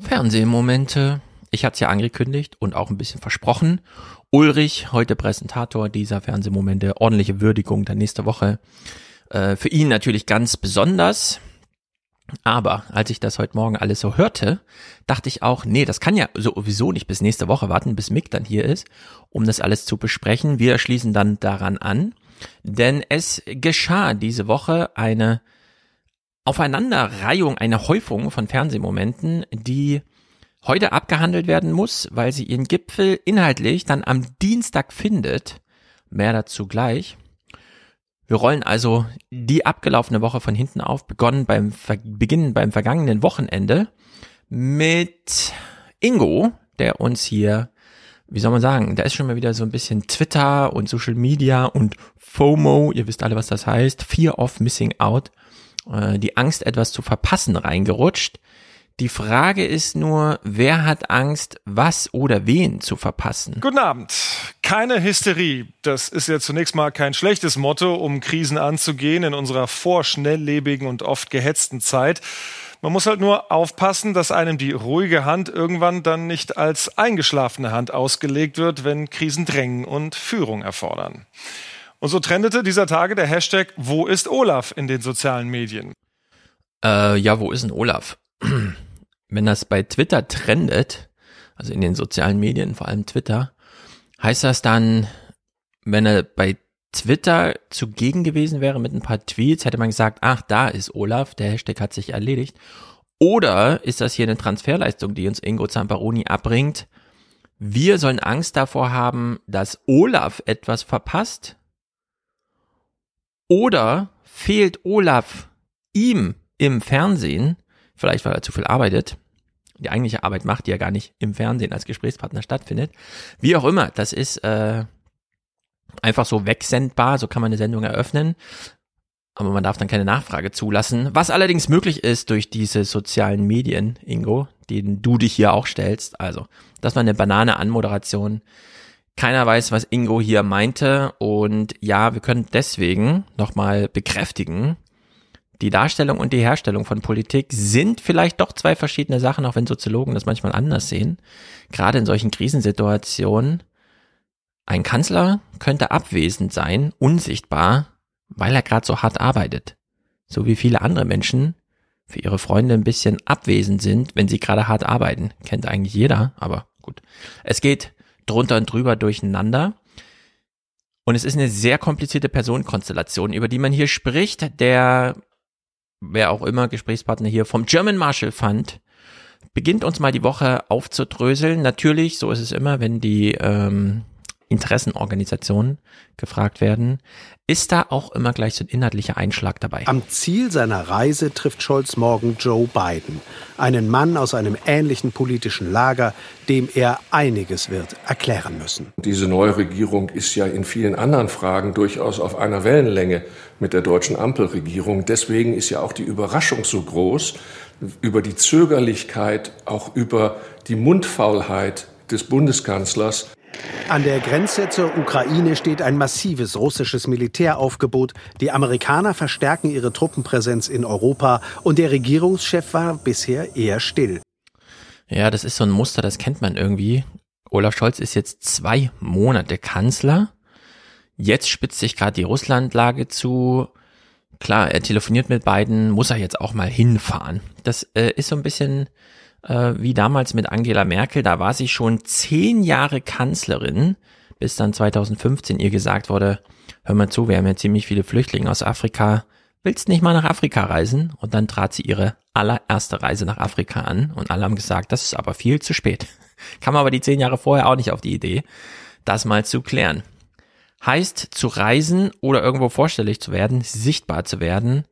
Fernsehmomente. Ich hatte es ja angekündigt und auch ein bisschen versprochen. Ulrich, heute Präsentator dieser Fernsehmomente, ordentliche Würdigung dann nächste Woche. Äh, für ihn natürlich ganz besonders. Aber als ich das heute Morgen alles so hörte, dachte ich auch, nee, das kann ja sowieso nicht bis nächste Woche warten, bis Mick dann hier ist, um das alles zu besprechen. Wir schließen dann daran an, denn es geschah diese Woche eine Aufeinanderreihung, eine Häufung von Fernsehmomenten, die heute abgehandelt werden muss, weil sie ihren Gipfel inhaltlich dann am Dienstag findet. Mehr dazu gleich. Wir rollen also die abgelaufene Woche von hinten auf, begonnen beim Ver Beginn beim vergangenen Wochenende mit Ingo, der uns hier, wie soll man sagen, da ist schon mal wieder so ein bisschen Twitter und Social Media und FOMO, ihr wisst alle, was das heißt, Fear of Missing Out, äh, die Angst, etwas zu verpassen, reingerutscht. Die Frage ist nur, wer hat Angst, was oder wen zu verpassen? Guten Abend. Keine Hysterie. Das ist ja zunächst mal kein schlechtes Motto, um Krisen anzugehen in unserer vorschnelllebigen und oft gehetzten Zeit. Man muss halt nur aufpassen, dass einem die ruhige Hand irgendwann dann nicht als eingeschlafene Hand ausgelegt wird, wenn Krisen drängen und Führung erfordern. Und so trendete dieser Tage der Hashtag Wo ist Olaf in den sozialen Medien? Äh, ja, wo ist denn Olaf? wenn das bei Twitter trendet, also in den sozialen Medien, vor allem Twitter, heißt das dann, wenn er bei Twitter zugegen gewesen wäre mit ein paar Tweets, hätte man gesagt, ach, da ist Olaf, der Hashtag hat sich erledigt. Oder ist das hier eine Transferleistung, die uns Ingo Zamparoni abbringt? Wir sollen Angst davor haben, dass Olaf etwas verpasst? Oder fehlt Olaf ihm im Fernsehen vielleicht weil er zu viel arbeitet, die eigentliche Arbeit macht, die ja gar nicht im Fernsehen als Gesprächspartner stattfindet. Wie auch immer, das ist äh, einfach so wegsendbar, so kann man eine Sendung eröffnen. Aber man darf dann keine Nachfrage zulassen. Was allerdings möglich ist durch diese sozialen Medien, Ingo, denen du dich hier auch stellst. Also, das war eine Banane Anmoderation. Keiner weiß, was Ingo hier meinte. Und ja, wir können deswegen nochmal bekräftigen, die Darstellung und die Herstellung von Politik sind vielleicht doch zwei verschiedene Sachen, auch wenn Soziologen das manchmal anders sehen. Gerade in solchen Krisensituationen. Ein Kanzler könnte abwesend sein, unsichtbar, weil er gerade so hart arbeitet. So wie viele andere Menschen für ihre Freunde ein bisschen abwesend sind, wenn sie gerade hart arbeiten. Kennt eigentlich jeder, aber gut. Es geht drunter und drüber durcheinander. Und es ist eine sehr komplizierte Personenkonstellation, über die man hier spricht. Der wer auch immer Gesprächspartner hier vom German Marshall Fund beginnt uns mal die Woche aufzudröseln. Natürlich, so ist es immer, wenn die ähm, Interessenorganisationen gefragt werden, ist da auch immer gleich so ein inhaltlicher Einschlag dabei. Am Ziel seiner Reise trifft Scholz morgen Joe Biden, einen Mann aus einem ähnlichen politischen Lager, dem er einiges wird erklären müssen. Diese neue Regierung ist ja in vielen anderen Fragen durchaus auf einer Wellenlänge mit der deutschen Ampelregierung. Deswegen ist ja auch die Überraschung so groß über die Zögerlichkeit, auch über die Mundfaulheit des Bundeskanzlers. An der Grenze zur Ukraine steht ein massives russisches Militäraufgebot. Die Amerikaner verstärken ihre Truppenpräsenz in Europa und der Regierungschef war bisher eher still. Ja, das ist so ein Muster, das kennt man irgendwie. Olaf Scholz ist jetzt zwei Monate Kanzler. Jetzt spitzt sich gerade die Russlandlage zu. Klar, er telefoniert mit beiden, muss er jetzt auch mal hinfahren. Das äh, ist so ein bisschen äh, wie damals mit Angela Merkel. Da war sie schon zehn Jahre Kanzlerin, bis dann 2015 ihr gesagt wurde, hör mal zu, wir haben ja ziemlich viele Flüchtlinge aus Afrika. Willst nicht mal nach Afrika reisen? Und dann trat sie ihre allererste Reise nach Afrika an und alle haben gesagt, das ist aber viel zu spät. Kam aber die zehn Jahre vorher auch nicht auf die Idee, das mal zu klären. Heißt, zu reisen oder irgendwo vorstellig zu werden, sichtbar zu werden,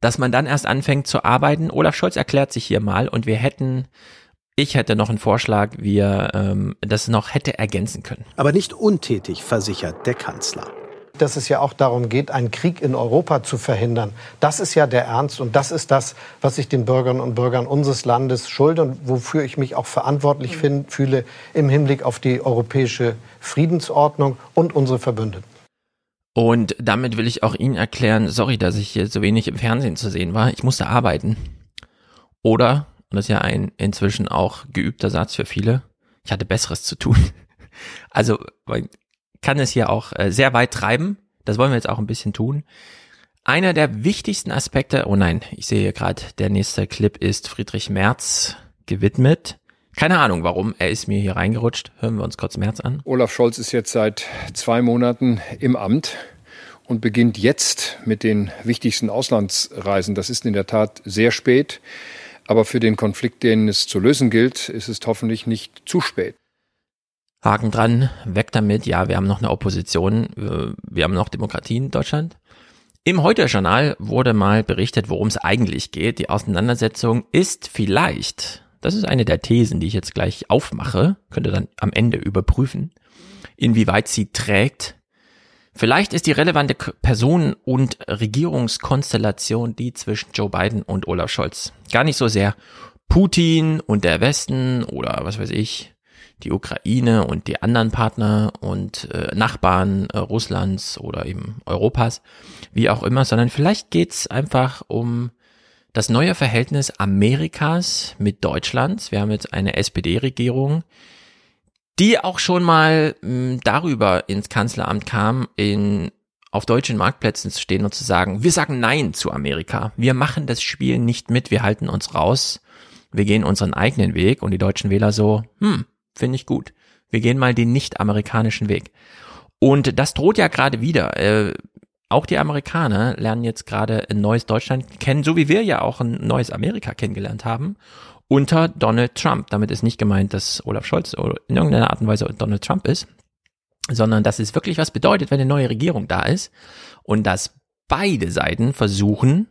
dass man dann erst anfängt zu arbeiten. Olaf Scholz erklärt sich hier mal und wir hätten ich hätte noch einen Vorschlag, wie er ähm, das noch hätte ergänzen können. Aber nicht untätig, versichert der Kanzler. Dass es ja auch darum geht, einen Krieg in Europa zu verhindern. Das ist ja der Ernst und das ist das, was ich den Bürgerinnen und Bürgern unseres Landes schulde und wofür ich mich auch verantwortlich find, fühle im Hinblick auf die europäische Friedensordnung und unsere Verbündeten. Und damit will ich auch Ihnen erklären, sorry, dass ich hier so wenig im Fernsehen zu sehen war. Ich musste arbeiten. Oder, Und das ist ja ein inzwischen auch geübter Satz für viele. Ich hatte Besseres zu tun. Also man kann es hier auch äh, sehr weit treiben. Das wollen wir jetzt auch ein bisschen tun. Einer der wichtigsten Aspekte, oh nein, ich sehe hier gerade, der nächste Clip ist Friedrich Merz gewidmet. Keine Ahnung warum, er ist mir hier reingerutscht. Hören wir uns kurz Merz an. Olaf Scholz ist jetzt seit zwei Monaten im Amt und beginnt jetzt mit den wichtigsten Auslandsreisen. Das ist in der Tat sehr spät. Aber für den Konflikt, den es zu lösen gilt, ist es hoffentlich nicht zu spät. Haken dran, weg damit. Ja, wir haben noch eine Opposition, wir haben noch Demokratie in Deutschland. Im Heute-Journal wurde mal berichtet, worum es eigentlich geht. Die Auseinandersetzung ist vielleicht, das ist eine der Thesen, die ich jetzt gleich aufmache, könnte dann am Ende überprüfen, inwieweit sie trägt. Vielleicht ist die relevante Person und Regierungskonstellation die zwischen Joe Biden und Olaf Scholz. Gar nicht so sehr Putin und der Westen oder was weiß ich, die Ukraine und die anderen Partner und äh, Nachbarn äh, Russlands oder eben Europas, wie auch immer, sondern vielleicht geht's einfach um das neue Verhältnis Amerikas mit Deutschland. Wir haben jetzt eine SPD-Regierung, die auch schon mal mh, darüber ins Kanzleramt kam, in auf deutschen Marktplätzen zu stehen und zu sagen, wir sagen Nein zu Amerika. Wir machen das Spiel nicht mit, wir halten uns raus. Wir gehen unseren eigenen Weg und die deutschen Wähler so, hm, Finde ich gut. Wir gehen mal den nicht-amerikanischen Weg. Und das droht ja gerade wieder. Auch die Amerikaner lernen jetzt gerade ein neues Deutschland kennen, so wie wir ja auch ein neues Amerika kennengelernt haben, unter Donald Trump. Damit ist nicht gemeint, dass Olaf Scholz in irgendeiner Art und Weise Donald Trump ist, sondern dass es wirklich was bedeutet, wenn eine neue Regierung da ist und dass beide Seiten versuchen,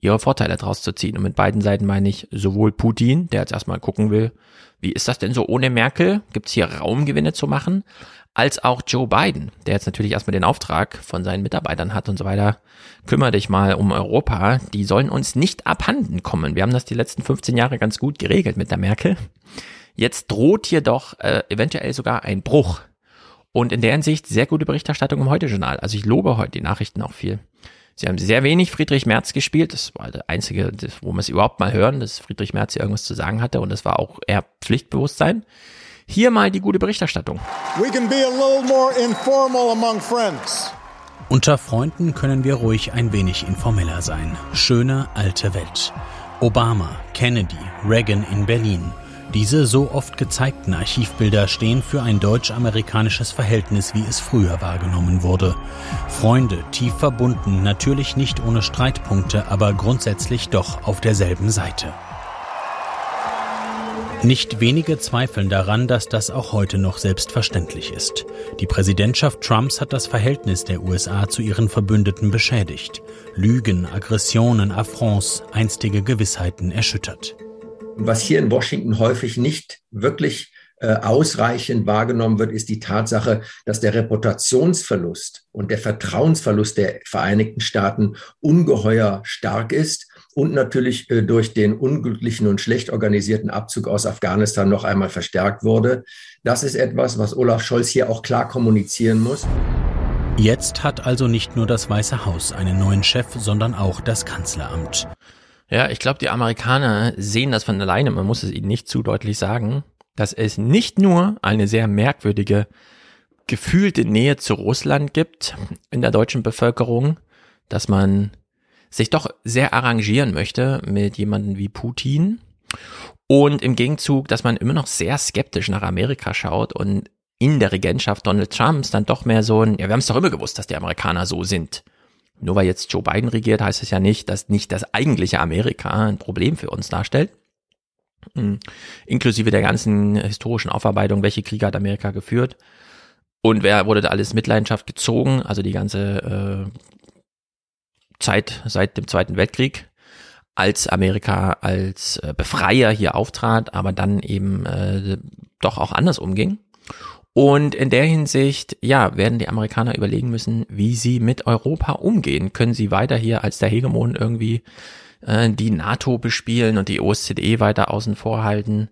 ihre Vorteile daraus zu ziehen. Und mit beiden Seiten meine ich sowohl Putin, der jetzt erstmal gucken will, wie ist das denn so ohne Merkel? Gibt es hier Raumgewinne zu machen? Als auch Joe Biden, der jetzt natürlich erstmal den Auftrag von seinen Mitarbeitern hat und so weiter. Kümmere dich mal um Europa. Die sollen uns nicht abhanden kommen. Wir haben das die letzten 15 Jahre ganz gut geregelt mit der Merkel. Jetzt droht hier doch äh, eventuell sogar ein Bruch. Und in der Hinsicht sehr gute Berichterstattung im Heute-Journal. Also ich lobe heute die Nachrichten auch viel. Sie haben sehr wenig Friedrich Merz gespielt. Das war der einzige, wo wir es überhaupt mal hören, dass Friedrich Merz hier irgendwas zu sagen hatte. Und das war auch eher Pflichtbewusstsein. Hier mal die gute Berichterstattung. We can be a little more informal among friends. Unter Freunden können wir ruhig ein wenig informeller sein. Schöne alte Welt. Obama, Kennedy, Reagan in Berlin. Diese so oft gezeigten Archivbilder stehen für ein deutsch-amerikanisches Verhältnis, wie es früher wahrgenommen wurde. Freunde, tief verbunden, natürlich nicht ohne Streitpunkte, aber grundsätzlich doch auf derselben Seite. Nicht wenige zweifeln daran, dass das auch heute noch selbstverständlich ist. Die Präsidentschaft Trumps hat das Verhältnis der USA zu ihren Verbündeten beschädigt. Lügen, Aggressionen, Affronts, einstige Gewissheiten erschüttert. Was hier in Washington häufig nicht wirklich äh, ausreichend wahrgenommen wird, ist die Tatsache, dass der Reputationsverlust und der Vertrauensverlust der Vereinigten Staaten ungeheuer stark ist und natürlich äh, durch den unglücklichen und schlecht organisierten Abzug aus Afghanistan noch einmal verstärkt wurde. Das ist etwas, was Olaf Scholz hier auch klar kommunizieren muss. Jetzt hat also nicht nur das Weiße Haus einen neuen Chef, sondern auch das Kanzleramt. Ja, ich glaube, die Amerikaner sehen das von alleine, man muss es ihnen nicht zu deutlich sagen, dass es nicht nur eine sehr merkwürdige gefühlte Nähe zu Russland gibt in der deutschen Bevölkerung, dass man sich doch sehr arrangieren möchte mit jemanden wie Putin und im Gegenzug, dass man immer noch sehr skeptisch nach Amerika schaut und in der Regentschaft Donald Trumps dann doch mehr so ein, ja, wir haben es doch immer gewusst, dass die Amerikaner so sind. Nur weil jetzt Joe Biden regiert, heißt es ja nicht, dass nicht das eigentliche Amerika ein Problem für uns darstellt. Mhm. Inklusive der ganzen historischen Aufarbeitung, welche Kriege hat Amerika geführt und wer wurde da alles Mitleidenschaft gezogen, also die ganze äh, Zeit seit dem Zweiten Weltkrieg, als Amerika als äh, Befreier hier auftrat, aber dann eben äh, doch auch anders umging. Und in der Hinsicht, ja, werden die Amerikaner überlegen müssen, wie sie mit Europa umgehen. Können sie weiter hier als der Hegemon irgendwie äh, die NATO bespielen und die OSZE weiter außen vor halten?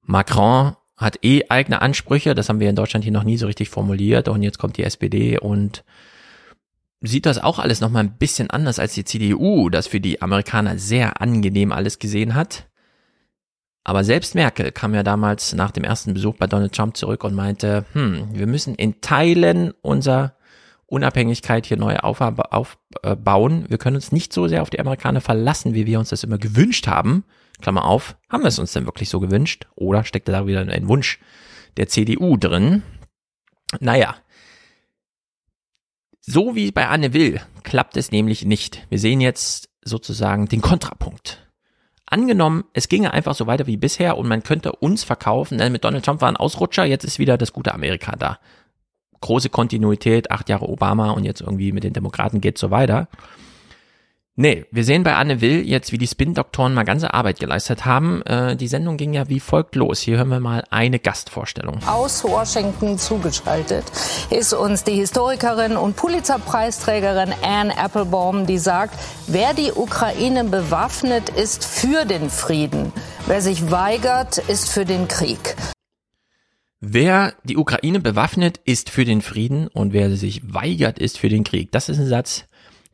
Macron hat eh eigene Ansprüche, das haben wir in Deutschland hier noch nie so richtig formuliert und jetzt kommt die SPD und sieht das auch alles nochmal ein bisschen anders als die CDU, das für die Amerikaner sehr angenehm alles gesehen hat. Aber selbst Merkel kam ja damals nach dem ersten Besuch bei Donald Trump zurück und meinte, hm, wir müssen in Teilen unser Unabhängigkeit hier neu aufbauen. Wir können uns nicht so sehr auf die Amerikaner verlassen, wie wir uns das immer gewünscht haben. Klammer auf, haben wir es uns denn wirklich so gewünscht? Oder steckt da wieder ein Wunsch der CDU drin? Naja, so wie bei Anne Will klappt es nämlich nicht. Wir sehen jetzt sozusagen den Kontrapunkt. Angenommen, es ginge einfach so weiter wie bisher und man könnte uns verkaufen, denn mit Donald Trump war ein Ausrutscher, jetzt ist wieder das gute Amerika da. Große Kontinuität, acht Jahre Obama und jetzt irgendwie mit den Demokraten geht so weiter. Nee, wir sehen bei Anne Will jetzt, wie die Spin-Doktoren mal ganze Arbeit geleistet haben. Äh, die Sendung ging ja wie folgt los. Hier hören wir mal eine Gastvorstellung. Aus Washington zugeschaltet ist uns die Historikerin und Pulitzer-Preisträgerin Anne Applebaum, die sagt, wer die Ukraine bewaffnet, ist für den Frieden. Wer sich weigert, ist für den Krieg. Wer die Ukraine bewaffnet, ist für den Frieden und wer sich weigert, ist für den Krieg. Das ist ein Satz,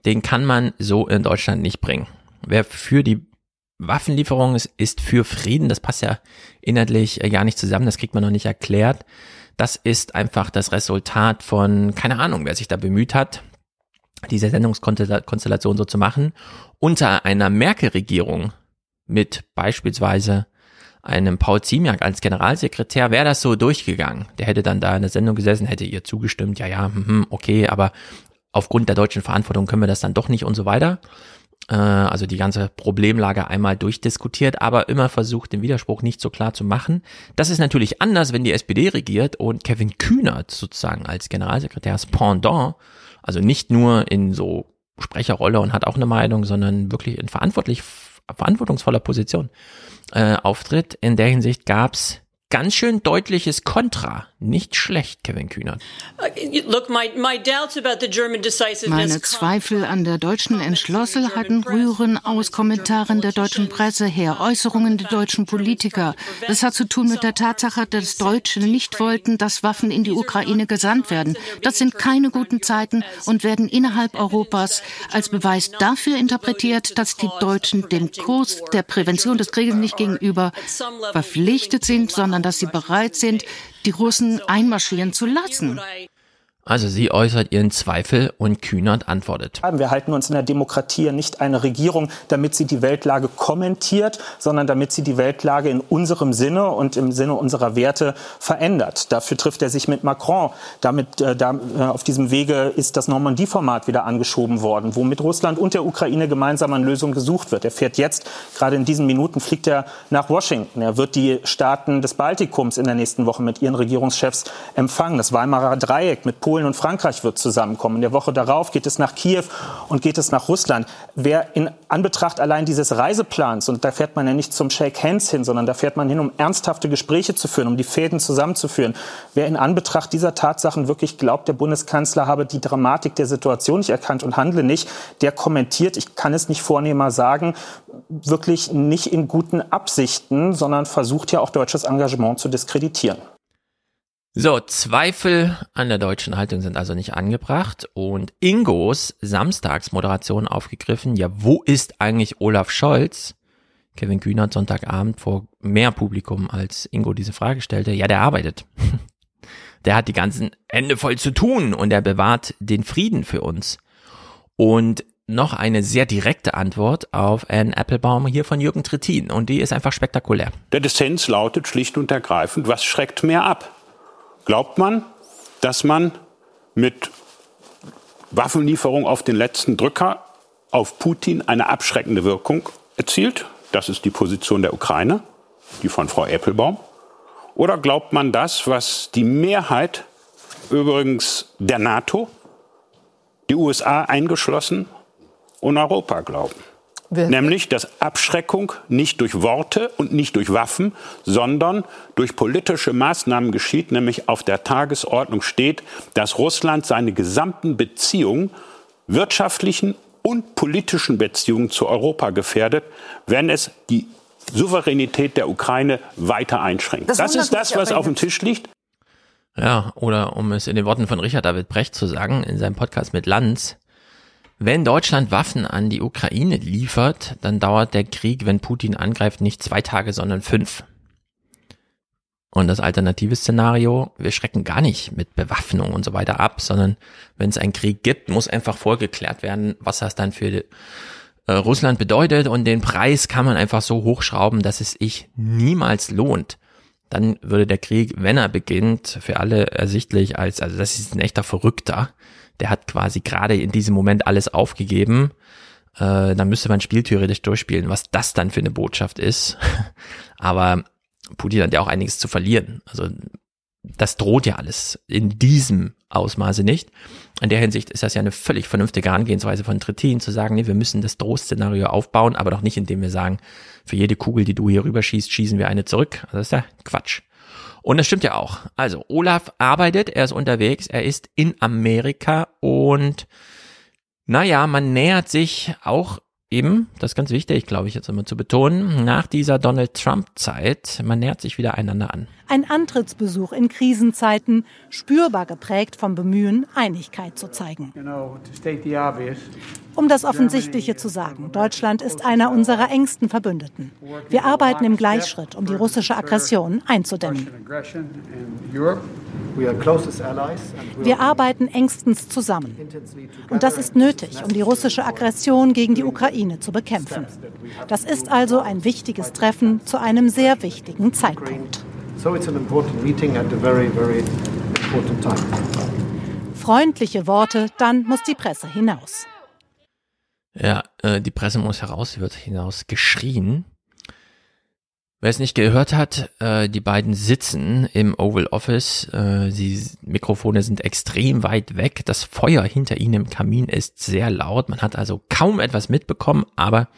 den kann man so in Deutschland nicht bringen. Wer für die Waffenlieferung ist, ist für Frieden. Das passt ja inhaltlich äh, gar nicht zusammen. Das kriegt man noch nicht erklärt. Das ist einfach das Resultat von, keine Ahnung, wer sich da bemüht hat, diese Sendungskonstellation so zu machen. Unter einer Merkel-Regierung mit beispielsweise einem Paul Ziemiak als Generalsekretär wäre das so durchgegangen. Der hätte dann da in der Sendung gesessen, hätte ihr zugestimmt, ja, ja, hm, okay, aber aufgrund der deutschen Verantwortung können wir das dann doch nicht und so weiter. Äh, also die ganze Problemlage einmal durchdiskutiert, aber immer versucht, den Widerspruch nicht so klar zu machen. Das ist natürlich anders, wenn die SPD regiert und Kevin Kühnert sozusagen als Generalsekretärs Pendant, also nicht nur in so Sprecherrolle und hat auch eine Meinung, sondern wirklich in verantwortlich, verantwortungsvoller Position äh, auftritt. In der Hinsicht gab's ganz schön deutliches Kontra. Nicht schlecht, Kevin Kühnert. Meine Zweifel an der deutschen Entschlossenheit rühren aus Kommentaren der deutschen Presse her, Äußerungen der deutschen Politiker. Das hat zu tun mit der Tatsache, dass Deutsche nicht wollten, dass Waffen in die Ukraine gesandt werden. Das sind keine guten Zeiten und werden innerhalb Europas als Beweis dafür interpretiert, dass die Deutschen dem Kurs der Prävention des Krieges nicht gegenüber verpflichtet sind, sondern sondern dass sie bereit sind, die Russen einmarschieren zu lassen. Also sie äußert ihren Zweifel und Kühnert antwortet. Wir halten uns in der Demokratie nicht eine Regierung, damit sie die Weltlage kommentiert, sondern damit sie die Weltlage in unserem Sinne und im Sinne unserer Werte verändert. Dafür trifft er sich mit Macron. Damit, äh, da, äh, auf diesem Wege ist das Normandie-Format wieder angeschoben worden, wo mit Russland und der Ukraine gemeinsam an Lösungen gesucht wird. Er fährt jetzt, gerade in diesen Minuten, fliegt er nach Washington. Er wird die Staaten des Baltikums in der nächsten Woche mit ihren Regierungschefs empfangen. Das Weimarer Dreieck mit Polen Polen und Frankreich wird zusammenkommen. In der Woche darauf geht es nach Kiew und geht es nach Russland. Wer in Anbetracht allein dieses Reiseplans, und da fährt man ja nicht zum Shake Hands hin, sondern da fährt man hin, um ernsthafte Gespräche zu führen, um die Fäden zusammenzuführen. Wer in Anbetracht dieser Tatsachen wirklich glaubt, der Bundeskanzler habe die Dramatik der Situation nicht erkannt und handle nicht, der kommentiert, ich kann es nicht vornehmer sagen, wirklich nicht in guten Absichten, sondern versucht ja auch deutsches Engagement zu diskreditieren. So, Zweifel an der deutschen Haltung sind also nicht angebracht und Ingos Samstagsmoderation aufgegriffen. Ja, wo ist eigentlich Olaf Scholz? Kevin Kühnert Sonntagabend vor mehr Publikum als Ingo diese Frage stellte. Ja, der arbeitet. Der hat die ganzen Hände voll zu tun und er bewahrt den Frieden für uns. Und noch eine sehr direkte Antwort auf Anne Applebaum hier von Jürgen Trittin und die ist einfach spektakulär. Der Dissens lautet schlicht und ergreifend, was schreckt mehr ab? Glaubt man, dass man mit Waffenlieferung auf den letzten Drücker auf Putin eine abschreckende Wirkung erzielt. Das ist die Position der Ukraine, die von Frau Applebaum. Oder glaubt man das, was die Mehrheit übrigens der NATO, die USA eingeschlossen und Europa glauben? Nämlich, dass Abschreckung nicht durch Worte und nicht durch Waffen, sondern durch politische Maßnahmen geschieht, nämlich auf der Tagesordnung steht, dass Russland seine gesamten Beziehungen, wirtschaftlichen und politischen Beziehungen zu Europa gefährdet, wenn es die Souveränität der Ukraine weiter einschränkt. Das, das ist das, was auf dem Tisch liegt. Ja, oder um es in den Worten von Richard David Brecht zu sagen, in seinem Podcast mit Lanz, Wenn Deutschland Waffen an die Ukraine liefert, dann dauert der Krieg, wenn Putin angreift, nicht zwei Tage, sondern fünf. Und das alternative Szenario, wir schrecken gar nicht mit Bewaffnung und so weiter ab, sondern wenn es einen Krieg gibt, muss einfach vorgeklärt werden, was das dann für äh, Russland bedeutet und den Preis kann man einfach so hochschrauben, dass es sich niemals lohnt. Dann würde der Krieg, wenn er beginnt, für alle ersichtlich als, also das ist ein echter Verrückter, der hat quasi gerade in diesem Moment alles aufgegeben. Äh, dann müsste man spieltheoretisch durchspielen, was das dann für eine Botschaft ist. Aber Putin hat ja auch einiges zu verlieren. Also das droht ja alles in diesem Ausmaße nicht. In der Hinsicht ist das ja eine völlig vernünftige Herangehensweise von Trittin, zu sagen, nee, wir müssen das Drohszenario aufbauen, aber doch nicht, indem wir sagen, für jede Kugel, die du hier rüberschießt, schießen wir eine zurück. Also das ist ja Quatsch. Und das stimmt ja auch. Also Olaf arbeitet, er ist unterwegs, er ist in Amerika und naja, man nähert sich auch eben, das ist ganz wichtig, glaube ich, jetzt immer zu betonen, nach dieser Donald Trump-Zeit, man nähert sich wieder einander an. Ein Antrittsbesuch in Krisenzeiten, spürbar geprägt vom Bemühen, Einigkeit zu zeigen. Um das Offensichtliche zu sagen, Deutschland ist einer unserer engsten Verbündeten. Wir arbeiten im Gleichschritt, um die russische Aggression einzudämmen. Wir arbeiten engstens zusammen. Und das ist nötig, um die russische Aggression gegen die Ukraine zu bekämpfen. Das ist also ein wichtiges Treffen zu einem sehr wichtigen Zeitpunkt. So it's an important meeting at a very, very important time. Freundliche Worte, dann muss die Presse hinaus. Ja, äh, die Presse muss heraus, sie wird hinaus geschrien. Wer es nicht gehört hat, äh, die beiden sitzen im Oval Office. Äh, die Mikrofone sind extrem weit weg. Das Feuer hinter ihnen im Kamin ist sehr laut. Man hat also kaum etwas mitbekommen, aber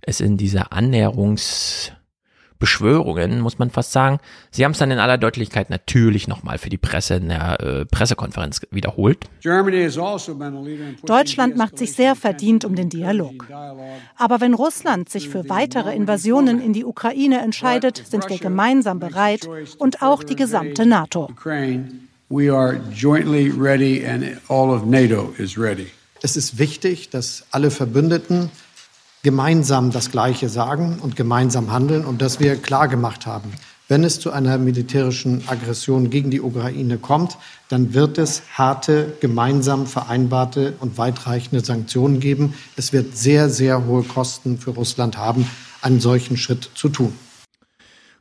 es in dieser Annäherungs Beschwörungen, muss man fast sagen. Sie haben es dann in aller Deutlichkeit natürlich nochmal für die Presse in der äh, Pressekonferenz wiederholt. Also Deutschland macht sich sehr verdient um den Dialog. Aber wenn Russland sich für weitere Invasionen in die Ukraine entscheidet, sind wir gemeinsam bereit und auch die gesamte NATO. Es ist wichtig, dass alle Verbündeten gemeinsam das Gleiche sagen und gemeinsam handeln und dass wir klar gemacht haben, wenn es zu einer militärischen Aggression gegen die Ukraine kommt, dann wird es harte, gemeinsam vereinbarte und weitreichende Sanktionen geben. Es wird sehr, sehr hohe Kosten für Russland haben, einen solchen Schritt zu tun.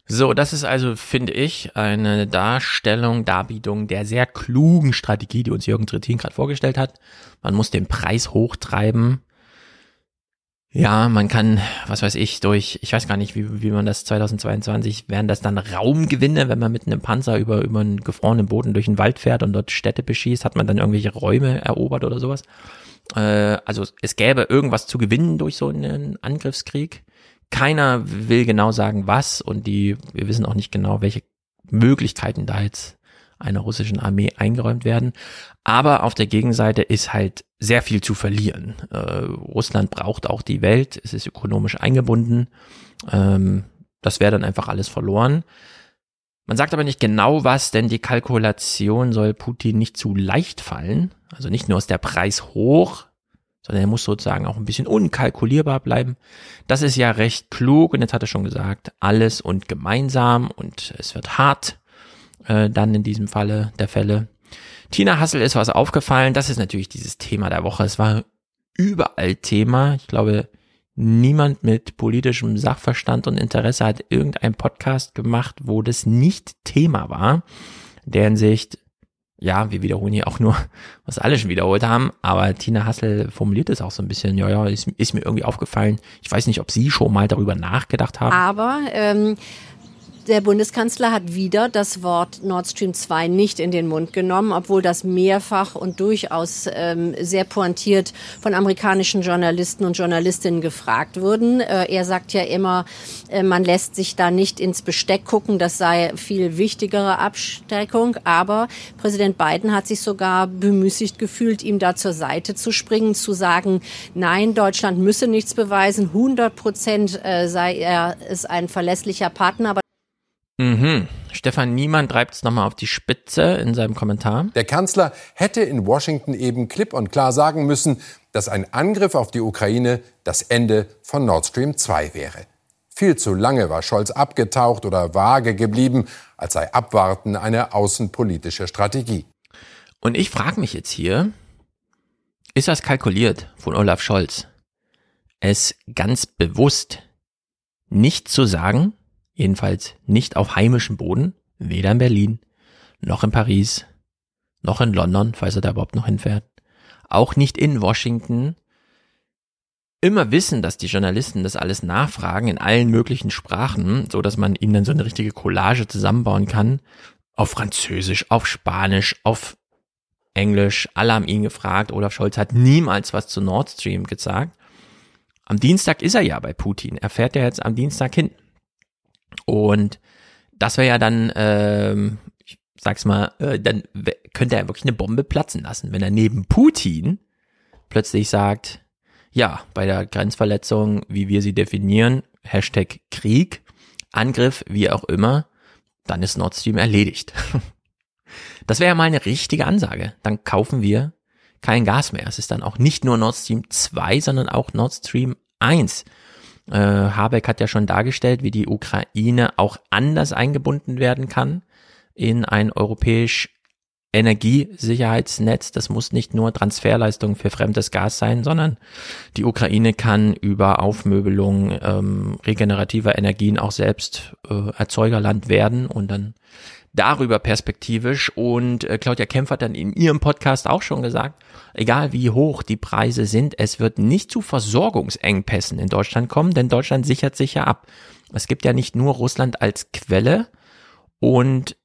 So, das ist also, finde ich, eine Darstellung, Darbietung der sehr klugen Strategie, die uns Jürgen Trittin gerade vorgestellt hat. Man muss den Preis hochtreiben, ja, man kann, was weiß ich, durch, ich weiß gar nicht, wie, wie man das 2022, wären das dann Raumgewinne, wenn man mit einem Panzer über, über einen gefrorenen Boden durch den Wald fährt und dort Städte beschießt, hat man dann irgendwelche Räume erobert oder sowas. Äh, also es gäbe irgendwas zu gewinnen durch so einen Angriffskrieg. Keiner will genau sagen, was und die, wir wissen auch nicht genau, welche Möglichkeiten da jetzt einer russischen Armee eingeräumt werden. Aber auf der Gegenseite ist halt sehr viel zu verlieren. Äh, Russland braucht auch die Welt, es ist ökonomisch eingebunden. Ähm, das wäre dann einfach alles verloren. Man sagt aber nicht genau was, denn die Kalkulation soll Putin nicht zu leicht fallen. Also nicht nur ist der Preis hoch, sondern er muss sozusagen auch ein bisschen unkalkulierbar bleiben. Das ist ja recht klug und jetzt hat er schon gesagt, alles und gemeinsam und es wird hart äh, dann in diesem Falle der Fälle. Tina Hassel ist was aufgefallen. Das ist natürlich dieses Thema der Woche. Es war überall Thema. Ich glaube, niemand mit politischem Sachverstand und Interesse hat irgendeinen Podcast gemacht, wo das nicht Thema war. Der Hinsicht, ja, wir wiederholen hier auch nur, was alle schon wiederholt haben, aber Tina Hassel formuliert es auch so ein bisschen, ja, ja, ist, ist mir irgendwie aufgefallen. Ich weiß nicht, ob Sie schon mal darüber nachgedacht haben. Aber ähm, der Bundeskanzler hat wieder das Wort Nord Stream 2 nicht in den Mund genommen, obwohl das mehrfach und durchaus ähm, sehr pointiert von amerikanischen Journalisten und Journalistinnen gefragt wurden. Äh, er sagt ja immer, äh, man lässt sich da nicht ins Besteck gucken, das sei viel wichtigere Absteckung. Aber Präsident Biden hat sich sogar bemüßigt gefühlt, ihm da zur Seite zu springen, zu sagen, nein, Deutschland müsse nichts beweisen, 100 Prozent äh, sei er ist ein verlässlicher Partner. Aber Mhm. Stefan Niemann treibt es nochmal auf die Spitze in seinem Kommentar. Der Kanzler hätte in Washington eben klipp und klar sagen müssen, dass ein Angriff auf die Ukraine das Ende von Nord Stream 2 wäre. Viel zu lange war Scholz abgetaucht oder vage geblieben, als sei Abwarten eine außenpolitische Strategie. Und ich frage mich jetzt hier, ist das kalkuliert von Olaf Scholz, es ganz bewusst nicht zu sagen, jedenfalls nicht auf heimischem Boden, weder in Berlin, noch in Paris, noch in London, falls er da überhaupt noch hinfährt, auch nicht in Washington, immer wissen, dass die Journalisten das alles nachfragen in allen möglichen Sprachen, so dass man ihnen dann so eine richtige Collage zusammenbauen kann, auf Französisch, auf Spanisch, auf Englisch, alle haben ihn gefragt, Olaf Scholz hat niemals was zu Nord Stream gesagt. Am Dienstag ist er ja bei Putin, er fährt ja jetzt am Dienstag hin. Und das wäre ja dann, ähm, ich sag's mal, äh, dann könnte er wirklich eine Bombe platzen lassen, wenn er neben Putin plötzlich sagt, ja, bei der Grenzverletzung, wie wir sie definieren, Hashtag Krieg, Angriff, wie auch immer, dann ist Nord Stream erledigt. Das wäre ja mal eine richtige Ansage. Dann kaufen wir kein Gas mehr. Es ist dann auch nicht nur Nord Stream 2, sondern auch Nord Stream 1. Äh, Habeck hat ja schon dargestellt, wie die Ukraine auch anders eingebunden werden kann in ein europäisch Energiesicherheitsnetz. Das muss nicht nur Transferleistung für fremdes Gas sein, sondern die Ukraine kann über Aufmöbelung ähm, regenerativer Energien auch selbst äh, Erzeugerland werden und dann darüber perspektivisch. Und äh, Claudia Kempf hat dann in ihrem Podcast auch schon gesagt, egal wie hoch die Preise sind, es wird nicht zu Versorgungsengpässen in Deutschland kommen, denn Deutschland sichert sich ja ab. Es gibt ja nicht nur Russland als Quelle und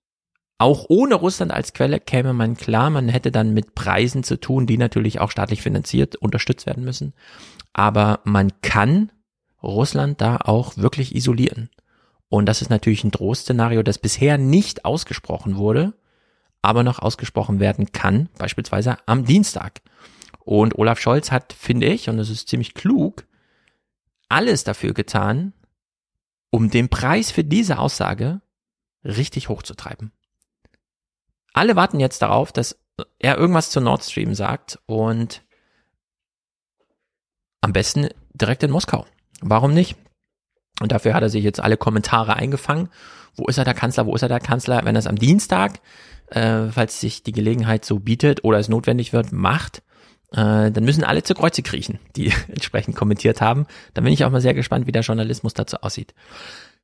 auch ohne Russland als Quelle käme man klar, man hätte dann mit Preisen zu tun, die natürlich auch staatlich finanziert, unterstützt werden müssen. Aber man kann Russland da auch wirklich isolieren. Und das ist natürlich ein Drohszenario, das bisher nicht ausgesprochen wurde, aber noch ausgesprochen werden kann, beispielsweise am Dienstag. Und Olaf Scholz hat, finde ich, und das ist ziemlich klug, alles dafür getan, um den Preis für diese Aussage richtig hochzutreiben. Alle warten jetzt darauf, dass er irgendwas zu Nord Stream sagt und am besten direkt in Moskau. Warum nicht? Und dafür hat er sich jetzt alle Kommentare eingefangen. Wo ist er der Kanzler? Wo ist er der Kanzler? Wenn er es am Dienstag, äh, falls sich die Gelegenheit so bietet oder es notwendig wird, macht, äh, dann müssen alle zu Kreuze kriechen, die entsprechend kommentiert haben. Dann bin ich auch mal sehr gespannt, wie der Journalismus dazu aussieht.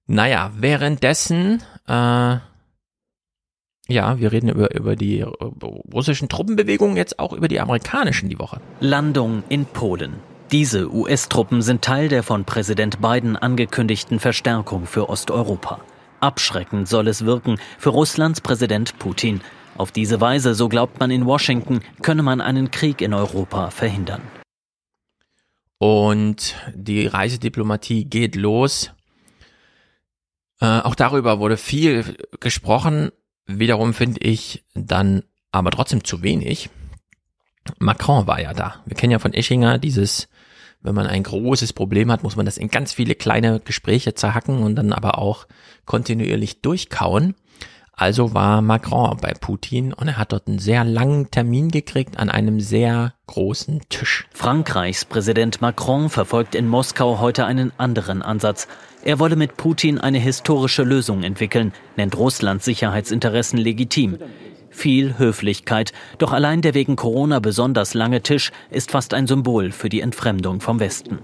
Naja, währenddessen, äh, ja, wir reden über, über die russischen Truppenbewegungen, jetzt auch über die amerikanischen die Woche. Landung in Polen. Diese US-Truppen sind Teil der von Präsident Biden angekündigten Verstärkung für Osteuropa. Abschreckend soll es wirken für Russlands Präsident Putin. Auf diese Weise, so glaubt man in Washington, könne man einen Krieg in Europa verhindern. Und die Reisediplomatie geht los. Äh, auch darüber wurde viel gesprochen. Wiederum finde ich dann aber trotzdem zu wenig. Macron war ja da. Wir kennen ja von Eschinger dieses wenn man ein großes Problem hat, muss man das in ganz viele kleine Gespräche zerhacken und dann aber auch kontinuierlich durchkauen. Also war Macron bei Putin und er hat dort einen sehr langen Termin gekriegt an einem sehr großen Tisch. Frankreichs Präsident Macron verfolgt in Moskau heute einen anderen Ansatz. Er wolle mit Putin eine historische Lösung entwickeln, nennt Russlands Sicherheitsinteressen legitim. Viel Höflichkeit, doch allein der wegen Corona besonders lange Tisch ist fast ein Symbol für die Entfremdung vom Westen.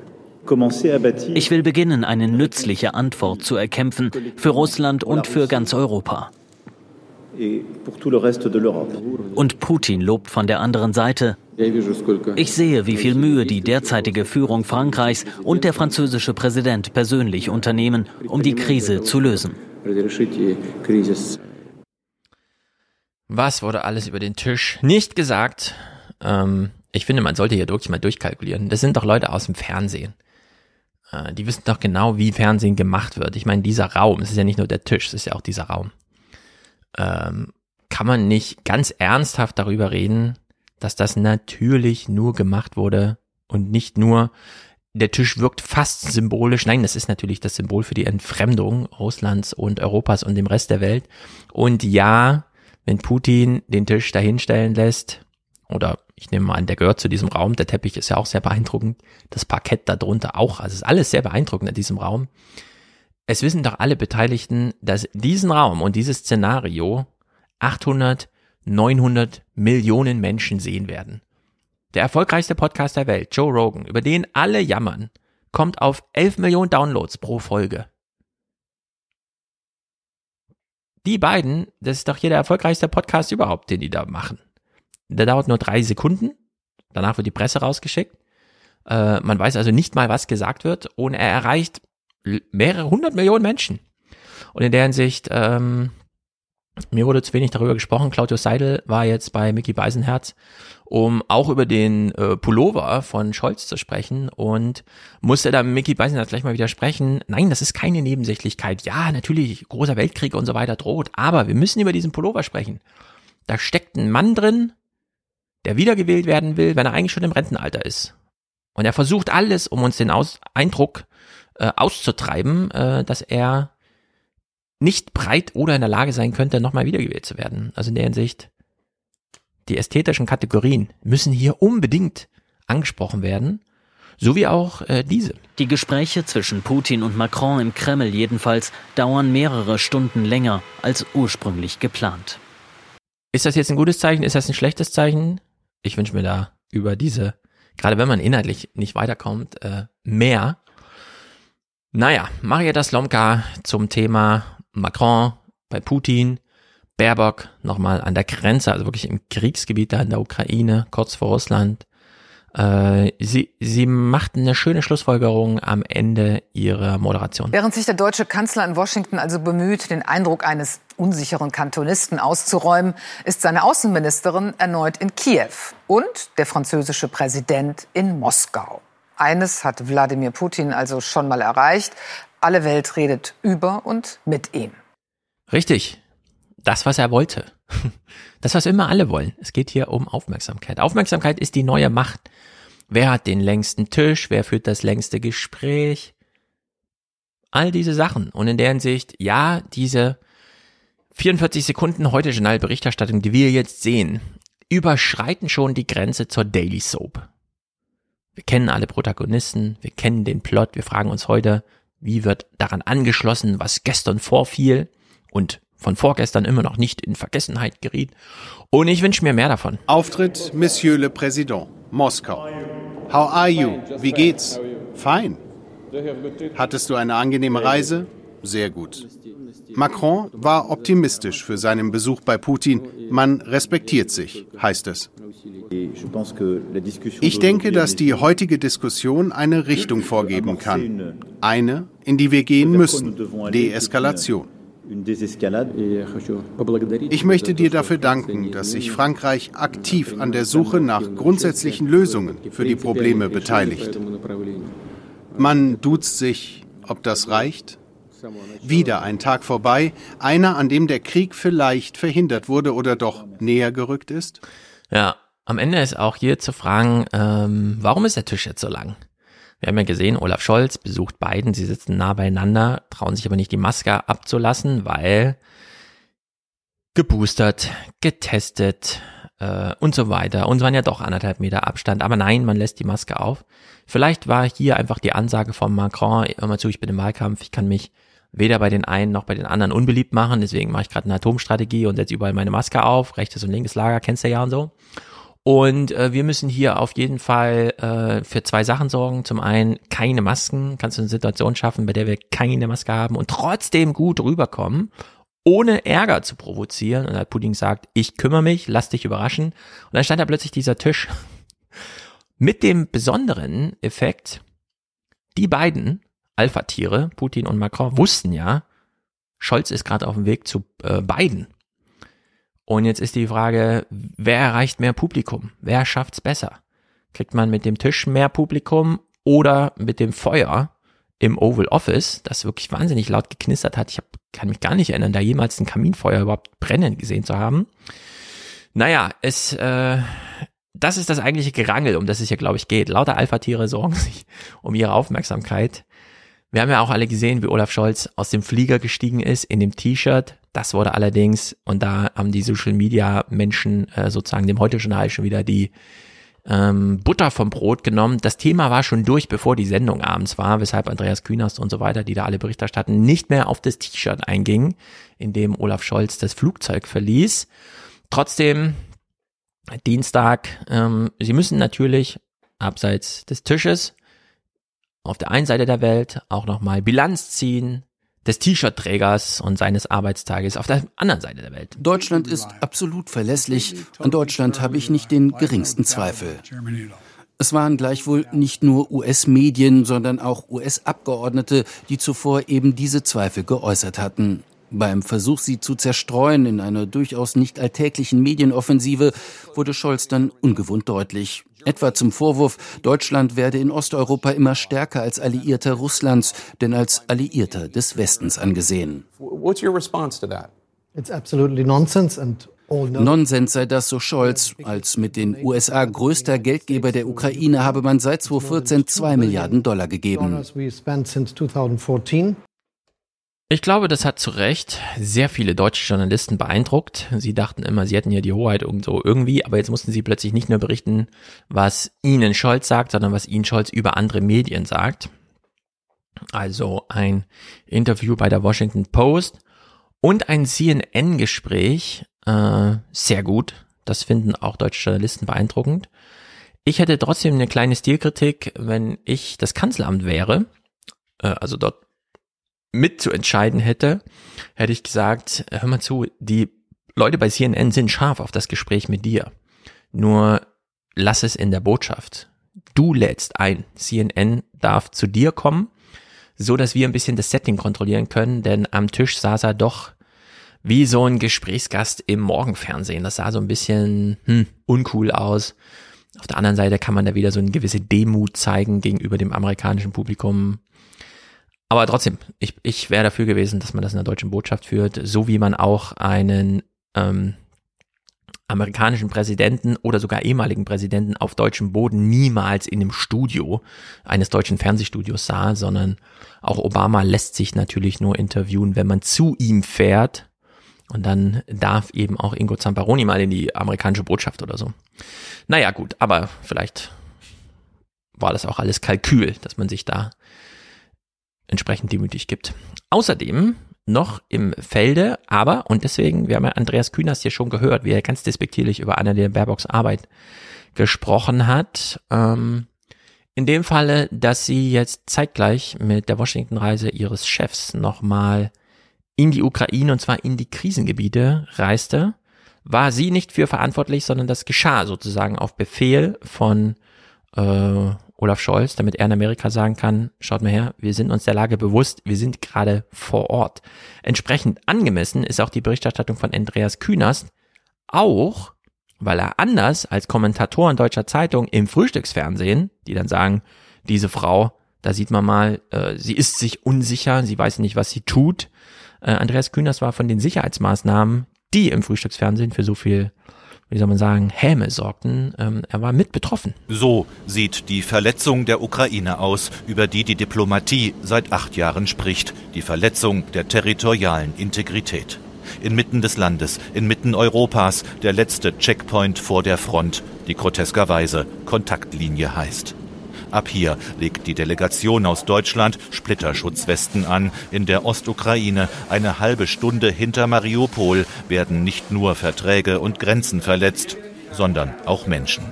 Ich will beginnen, eine nützliche Antwort zu erkämpfen für Russland und für ganz Europa. Und Putin lobt von der anderen Seite. Ich sehe, wie viel Mühe die derzeitige Führung Frankreichs und der französische Präsident persönlich unternehmen, um die Krise zu lösen. Was wurde alles über den Tisch nicht gesagt? Ähm, ich finde, man sollte hier wirklich mal durchkalkulieren. Das sind doch Leute aus dem Fernsehen. Äh, die wissen doch genau, wie Fernsehen gemacht wird. Ich meine, dieser Raum, es ist ja nicht nur der Tisch, es ist ja auch dieser Raum. Ähm, kann man nicht ganz ernsthaft darüber reden, dass das natürlich nur gemacht wurde und nicht nur der Tisch wirkt fast symbolisch. Nein, das ist natürlich das Symbol für die Entfremdung Russlands und Europas und dem Rest der Welt. Und ja, wenn Putin den Tisch dahinstellen lässt, oder ich nehme mal an, der gehört zu diesem Raum, der Teppich ist ja auch sehr beeindruckend, das Parkett darunter auch, also ist alles sehr beeindruckend in diesem Raum. Es wissen doch alle Beteiligten, dass diesen Raum und dieses Szenario 800, 900 Millionen Menschen sehen werden. Der erfolgreichste Podcast der Welt, Joe Rogan, über den alle jammern, kommt auf 11 Millionen Downloads pro Folge. Die beiden, das ist doch hier der erfolgreichste Podcast überhaupt, den die da machen. Der dauert nur drei Sekunden. Danach wird die Presse rausgeschickt. Äh, man weiß also nicht mal, was gesagt wird. Und er erreicht mehrere hundert Millionen Menschen. Und in der Hinsicht, ähm, mir wurde zu wenig darüber gesprochen. Claudius Seidel war jetzt bei Mickey Beisenherz, um auch über den äh, Pullover von Scholz zu sprechen und musste da Mickey Beisenherz gleich mal widersprechen. Nein, das ist keine Nebensächlichkeit. Ja, natürlich, großer Weltkrieg und so weiter droht, aber wir müssen über diesen Pullover sprechen. Da steckt ein Mann drin, der wiedergewählt werden will, wenn er eigentlich schon im Rentenalter ist. Und er versucht alles, um uns den Aus Eindruck äh, auszutreiben, äh, dass er nicht breit oder in der Lage sein könnte, nochmal wiedergewählt zu werden. Also in der Hinsicht, die ästhetischen Kategorien müssen hier unbedingt angesprochen werden, so wie auch äh, diese. Die Gespräche zwischen Putin und Macron im Kreml jedenfalls dauern mehrere Stunden länger als ursprünglich geplant. Ist das jetzt ein gutes Zeichen? Ist das ein schlechtes Zeichen? Ich wünsche mir da über diese, gerade wenn man inhaltlich nicht weiterkommt, äh, mehr. Naja, Maria Slomka zum Thema Macron bei Putin, Baerbock nochmal an der Grenze, also wirklich im Kriegsgebiet da in der Ukraine, kurz vor Russland. Äh, sie, sie macht eine schöne Schlussfolgerung am Ende ihrer Moderation. Während sich der deutsche Kanzler in Washington also bemüht, den Eindruck eines unsicheren Kantonisten auszuräumen, ist seine Außenministerin erneut in Kiew und der französische Präsident in Moskau. Eines hat Wladimir Putin also schon mal erreicht. Alle Welt redet über und mit ihm. Richtig. Das, was er wollte. Das, was immer alle wollen. Es geht hier um Aufmerksamkeit. Aufmerksamkeit ist die neue Macht. Wer hat den längsten Tisch? Wer führt das längste Gespräch? All diese Sachen. Und in der Hinsicht, ja, diese 44 Sekunden heute Journalberichterstattung, die wir jetzt sehen, überschreiten schon die Grenze zur Daily Soap. Wir kennen alle Protagonisten, wir kennen den Plot, wir fragen uns heute, wie wird daran angeschlossen, was gestern vorfiel und von vorgestern immer noch nicht in Vergessenheit geriet. Und ich wünsche mir mehr davon. Auftritt Monsieur le Président, Moskau. How are you? Wie geht's? Fein. Hattest du eine angenehme Reise? Sehr gut. Macron war optimistisch für seinen Besuch bei Putin. Man respektiert sich, heißt es. Ich denke, dass die heutige Diskussion eine Richtung vorgeben kann. Eine, in die wir gehen müssen. Deeskalation. Ich möchte dir dafür danken, dass sich Frankreich aktiv an der Suche nach grundsätzlichen Lösungen für die Probleme beteiligt. Man duzt sich, ob das reicht? Wieder ein Tag vorbei, einer, an dem der Krieg vielleicht verhindert wurde oder doch näher gerückt ist? Ja, am Ende ist auch hier zu fragen, ähm, warum ist der Tisch jetzt so lang? Wir haben ja gesehen, Olaf Scholz besucht Biden, sie sitzen nah beieinander, trauen sich aber nicht die Maske abzulassen, weil geboostert, getestet äh, und so weiter. Und es waren ja doch anderthalb Meter Abstand. Aber nein, man lässt die Maske auf. Vielleicht war hier einfach die Ansage von Macron, hör mal zu, ich bin im Wahlkampf, ich kann mich weder bei den einen noch bei den anderen unbeliebt machen, deswegen mache ich gerade eine Atomstrategie und setze überall meine Maske auf, rechtes und linkes Lager, kennst du ja und so. Und äh, wir müssen hier auf jeden Fall äh, für zwei Sachen sorgen. Zum einen keine Masken. Kannst du eine Situation schaffen, bei der wir keine Maske haben und trotzdem gut rüberkommen, ohne Ärger zu provozieren. Und hat Pudding sagt, ich kümmere mich, lass dich überraschen. Und dann stand da plötzlich dieser Tisch mit dem besonderen Effekt, die beiden Alpha-Tiere, Putin und Macron, wussten ja, Scholz ist gerade auf dem Weg zu äh, Biden. Und jetzt ist die Frage, wer erreicht mehr Publikum? Wer schafft's besser? Kriegt man mit dem Tisch mehr Publikum oder mit dem Feuer im Oval Office, das wirklich wahnsinnig laut geknistert hat? Ich hab, kann mich gar nicht erinnern, da jemals ein Kaminfeuer überhaupt brennen gesehen zu haben. Naja, es, äh, das ist das eigentliche Gerangel, um das es hier, glaube ich, geht. Lauter Alpha-Tiere sorgen sich um ihre Aufmerksamkeit. Wir haben ja auch alle gesehen, wie Olaf Scholz aus dem Flieger gestiegen ist in dem T-Shirt. Das wurde allerdings, und da haben die Social Media Menschen äh, sozusagen dem Heute-Journal schon wieder die ähm, Butter vom Brot genommen. Das Thema war schon durch, bevor die Sendung abends war, weshalb Andreas Künast und so weiter, die da alle Bericht erstatten, nicht mehr auf das T-Shirt eingingen, in dem Olaf Scholz das Flugzeug verließ. Trotzdem, Dienstag, ähm, sie müssen natürlich abseits des Tisches auf der einen Seite der Welt auch nochmal Bilanz ziehen des T-Shirt-Trägers und seines Arbeitstages auf der anderen Seite der Welt. Deutschland ist absolut verlässlich. An Deutschland habe ich nicht den geringsten Zweifel. Es waren gleichwohl nicht nur US-Medien, sondern auch US-Abgeordnete, die zuvor eben diese Zweifel geäußert hatten. Beim Versuch, sie zu zerstreuen in einer durchaus nicht alltäglichen Medienoffensive, wurde Scholz dann ungewohnt deutlich. Etwa zum Vorwurf, Deutschland werde in Osteuropa immer stärker als Alliierter Russlands, denn als Alliierter des Westens angesehen. What's your response to that? It's absolutely nonsense and Nonsens sei das, so Scholz. Als mit den USA größter Geldgeber der Ukraine habe man seit 2014 zwei Milliarden Dollar gegeben. Ich glaube, das hat zu Recht sehr viele deutsche Journalisten beeindruckt. Sie dachten immer, sie hätten ja die Hoheit irgendwo irgendwie, aber jetzt mussten sie plötzlich nicht nur berichten, was ihnen Scholz sagt, sondern was ihnen Scholz über andere Medien sagt. Also ein Interview bei der Washington Post und ein CNN-Gespräch, äh, sehr gut. Das finden auch deutsche Journalisten beeindruckend. Ich hätte trotzdem eine kleine Stilkritik, wenn ich das Kanzleramt wäre, äh, also dort mitzuentscheiden hätte, hätte ich gesagt, hör mal zu, die Leute bei CNN sind scharf auf das Gespräch mit dir. Nur lass es in der Botschaft. Du lädst ein. CNN darf zu dir kommen, so dass wir ein bisschen das Setting kontrollieren können, denn am Tisch saß er doch wie so ein Gesprächsgast im Morgenfernsehen. Das sah so ein bisschen hm, uncool aus. Auf der anderen Seite kann man da wieder so eine gewisse Demut zeigen gegenüber dem amerikanischen Publikum. Aber trotzdem, ich, ich wäre dafür gewesen, dass man das in der deutschen Botschaft führt, so wie man auch einen ähm, amerikanischen Präsidenten oder sogar ehemaligen Präsidenten auf deutschem Boden niemals in einem Studio eines deutschen Fernsehstudios sah, sondern auch Obama lässt sich natürlich nur interviewen, wenn man zu ihm fährt. Und dann darf eben auch Ingo Zamparoni mal in die amerikanische Botschaft oder so. Naja, gut, aber vielleicht war das auch alles Kalkül, dass man sich da entsprechend demütig gibt. Außerdem noch im Felde, aber, und deswegen, wir haben ja Andreas Kühners hier schon gehört, wie er ganz despektierlich über Annalena Baerbocks Arbeit gesprochen hat. Ähm, in dem Falle, dass sie jetzt zeitgleich mit der Washington-Reise ihres Chefs nochmal in die Ukraine und zwar in die Krisengebiete reiste, war sie nicht für verantwortlich, sondern das geschah sozusagen auf Befehl von äh, Olaf Scholz, damit er in Amerika sagen kann, schaut mal her, wir sind uns der Lage bewusst, wir sind gerade vor Ort. Entsprechend angemessen ist auch die Berichterstattung von Andreas Künast, auch weil er anders als Kommentatoren deutscher Zeitung im Frühstücksfernsehen, die dann sagen, diese Frau, da sieht man mal, äh, sie ist sich unsicher, sie weiß nicht, was sie tut. Äh, Andreas Künast war von den Sicherheitsmaßnahmen, die im Frühstücksfernsehen für so viel wie soll man sagen, Häme sorgten. Ähm, er war mit betroffen. So sieht die Verletzung der Ukraine aus, über die die Diplomatie seit acht Jahren spricht. Die Verletzung der territorialen Integrität. Inmitten des Landes, inmitten Europas, der letzte Checkpoint vor der Front, die groteskerweise Kontaktlinie heißt. Ab hier legt die Delegation aus Deutschland Splitterschutzwesten an. In der Ostukraine, eine halbe Stunde hinter Mariupol, werden nicht nur Verträge und Grenzen verletzt, sondern auch Menschen.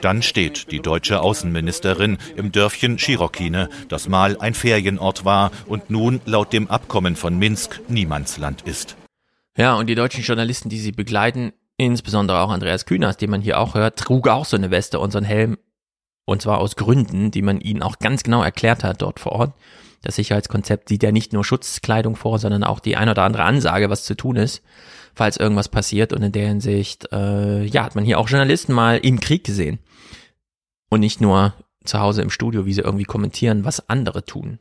Dann steht die deutsche Außenministerin im Dörfchen Schirokine, das mal ein Ferienort war und nun laut dem Abkommen von Minsk Niemandsland ist. Ja, und die deutschen Journalisten, die sie begleiten, insbesondere auch Andreas Kühners, den man hier auch hört, trug auch so eine Weste und so einen Helm und zwar aus Gründen, die man ihnen auch ganz genau erklärt hat dort vor Ort. Das Sicherheitskonzept sieht ja nicht nur Schutzkleidung vor, sondern auch die ein oder andere Ansage, was zu tun ist, falls irgendwas passiert. Und in der Hinsicht, äh, ja, hat man hier auch Journalisten mal im Krieg gesehen. Und nicht nur zu Hause im Studio, wie sie irgendwie kommentieren, was andere tun.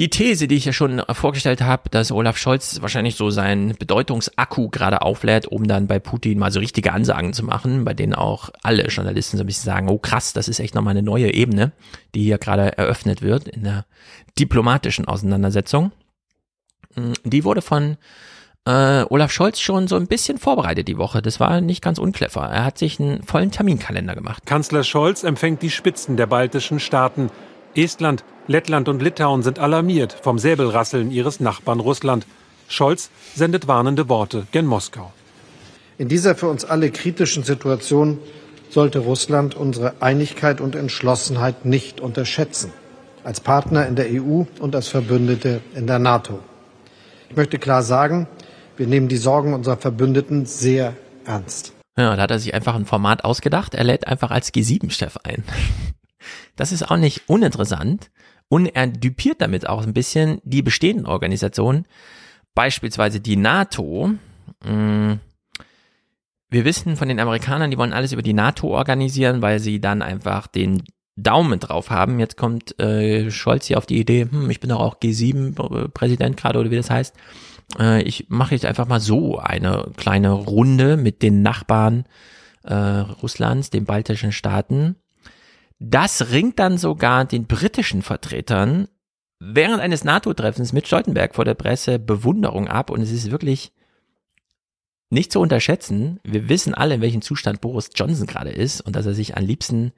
Die These, die ich ja schon vorgestellt habe, dass Olaf Scholz wahrscheinlich so seinen Bedeutungsakku gerade auflädt, um dann bei Putin mal so richtige Ansagen zu machen, bei denen auch alle Journalisten so ein bisschen sagen, oh krass, das ist echt nochmal eine neue Ebene, die hier gerade eröffnet wird in der diplomatischen Auseinandersetzung. Mm, die wurde von äh, Olaf Scholz schon so ein bisschen vorbereitet die Woche. Das war nicht ganz unclever. Er hat sich einen vollen Terminkalender gemacht. Kanzler Scholz empfängt die Spitzen der baltischen Staaten. Estland, Lettland und Litauen sind alarmiert vom Säbelrasseln ihres Nachbarn Russland. Scholz sendet warnende Worte gen Moskau. In dieser für uns alle kritischen Situation sollte Russland unsere Einigkeit und Entschlossenheit nicht unterschätzen, als Partner in der EU und als Verbündete in der NATO. Ich möchte klar sagen, wir nehmen die Sorgen unserer Verbündeten sehr ernst. Ja, da hat er sich einfach ein Format ausgedacht. Er lädt einfach als G7-Chef ein. Das ist auch nicht uninteressant. Und er düpiert damit auch ein bisschen die bestehenden Organisationen, beispielsweise die NATO. Mm, wir wissen von den Amerikanern, die wollen alles über die NATO organisieren, weil sie dann einfach den Daumen drauf haben. Jetzt kommt äh, Scholz hier auf die Idee, hm, ich bin doch auch G7-Präsident gerade oder wie das heißt. Äh, ich mache jetzt einfach mal so eine kleine Runde mit den Nachbarn äh, Russlands, den baltischen Staaten das ringt dann sogar den britischen Vertretern während eines NATO-Treffens mit Stoltenberg vor der Presse Bewunderung ab und es ist wirklich nicht zu unterschätzen. Wir wissen alle, in welchem Zustand Boris Johnson gerade ist und dass er sich am liebsten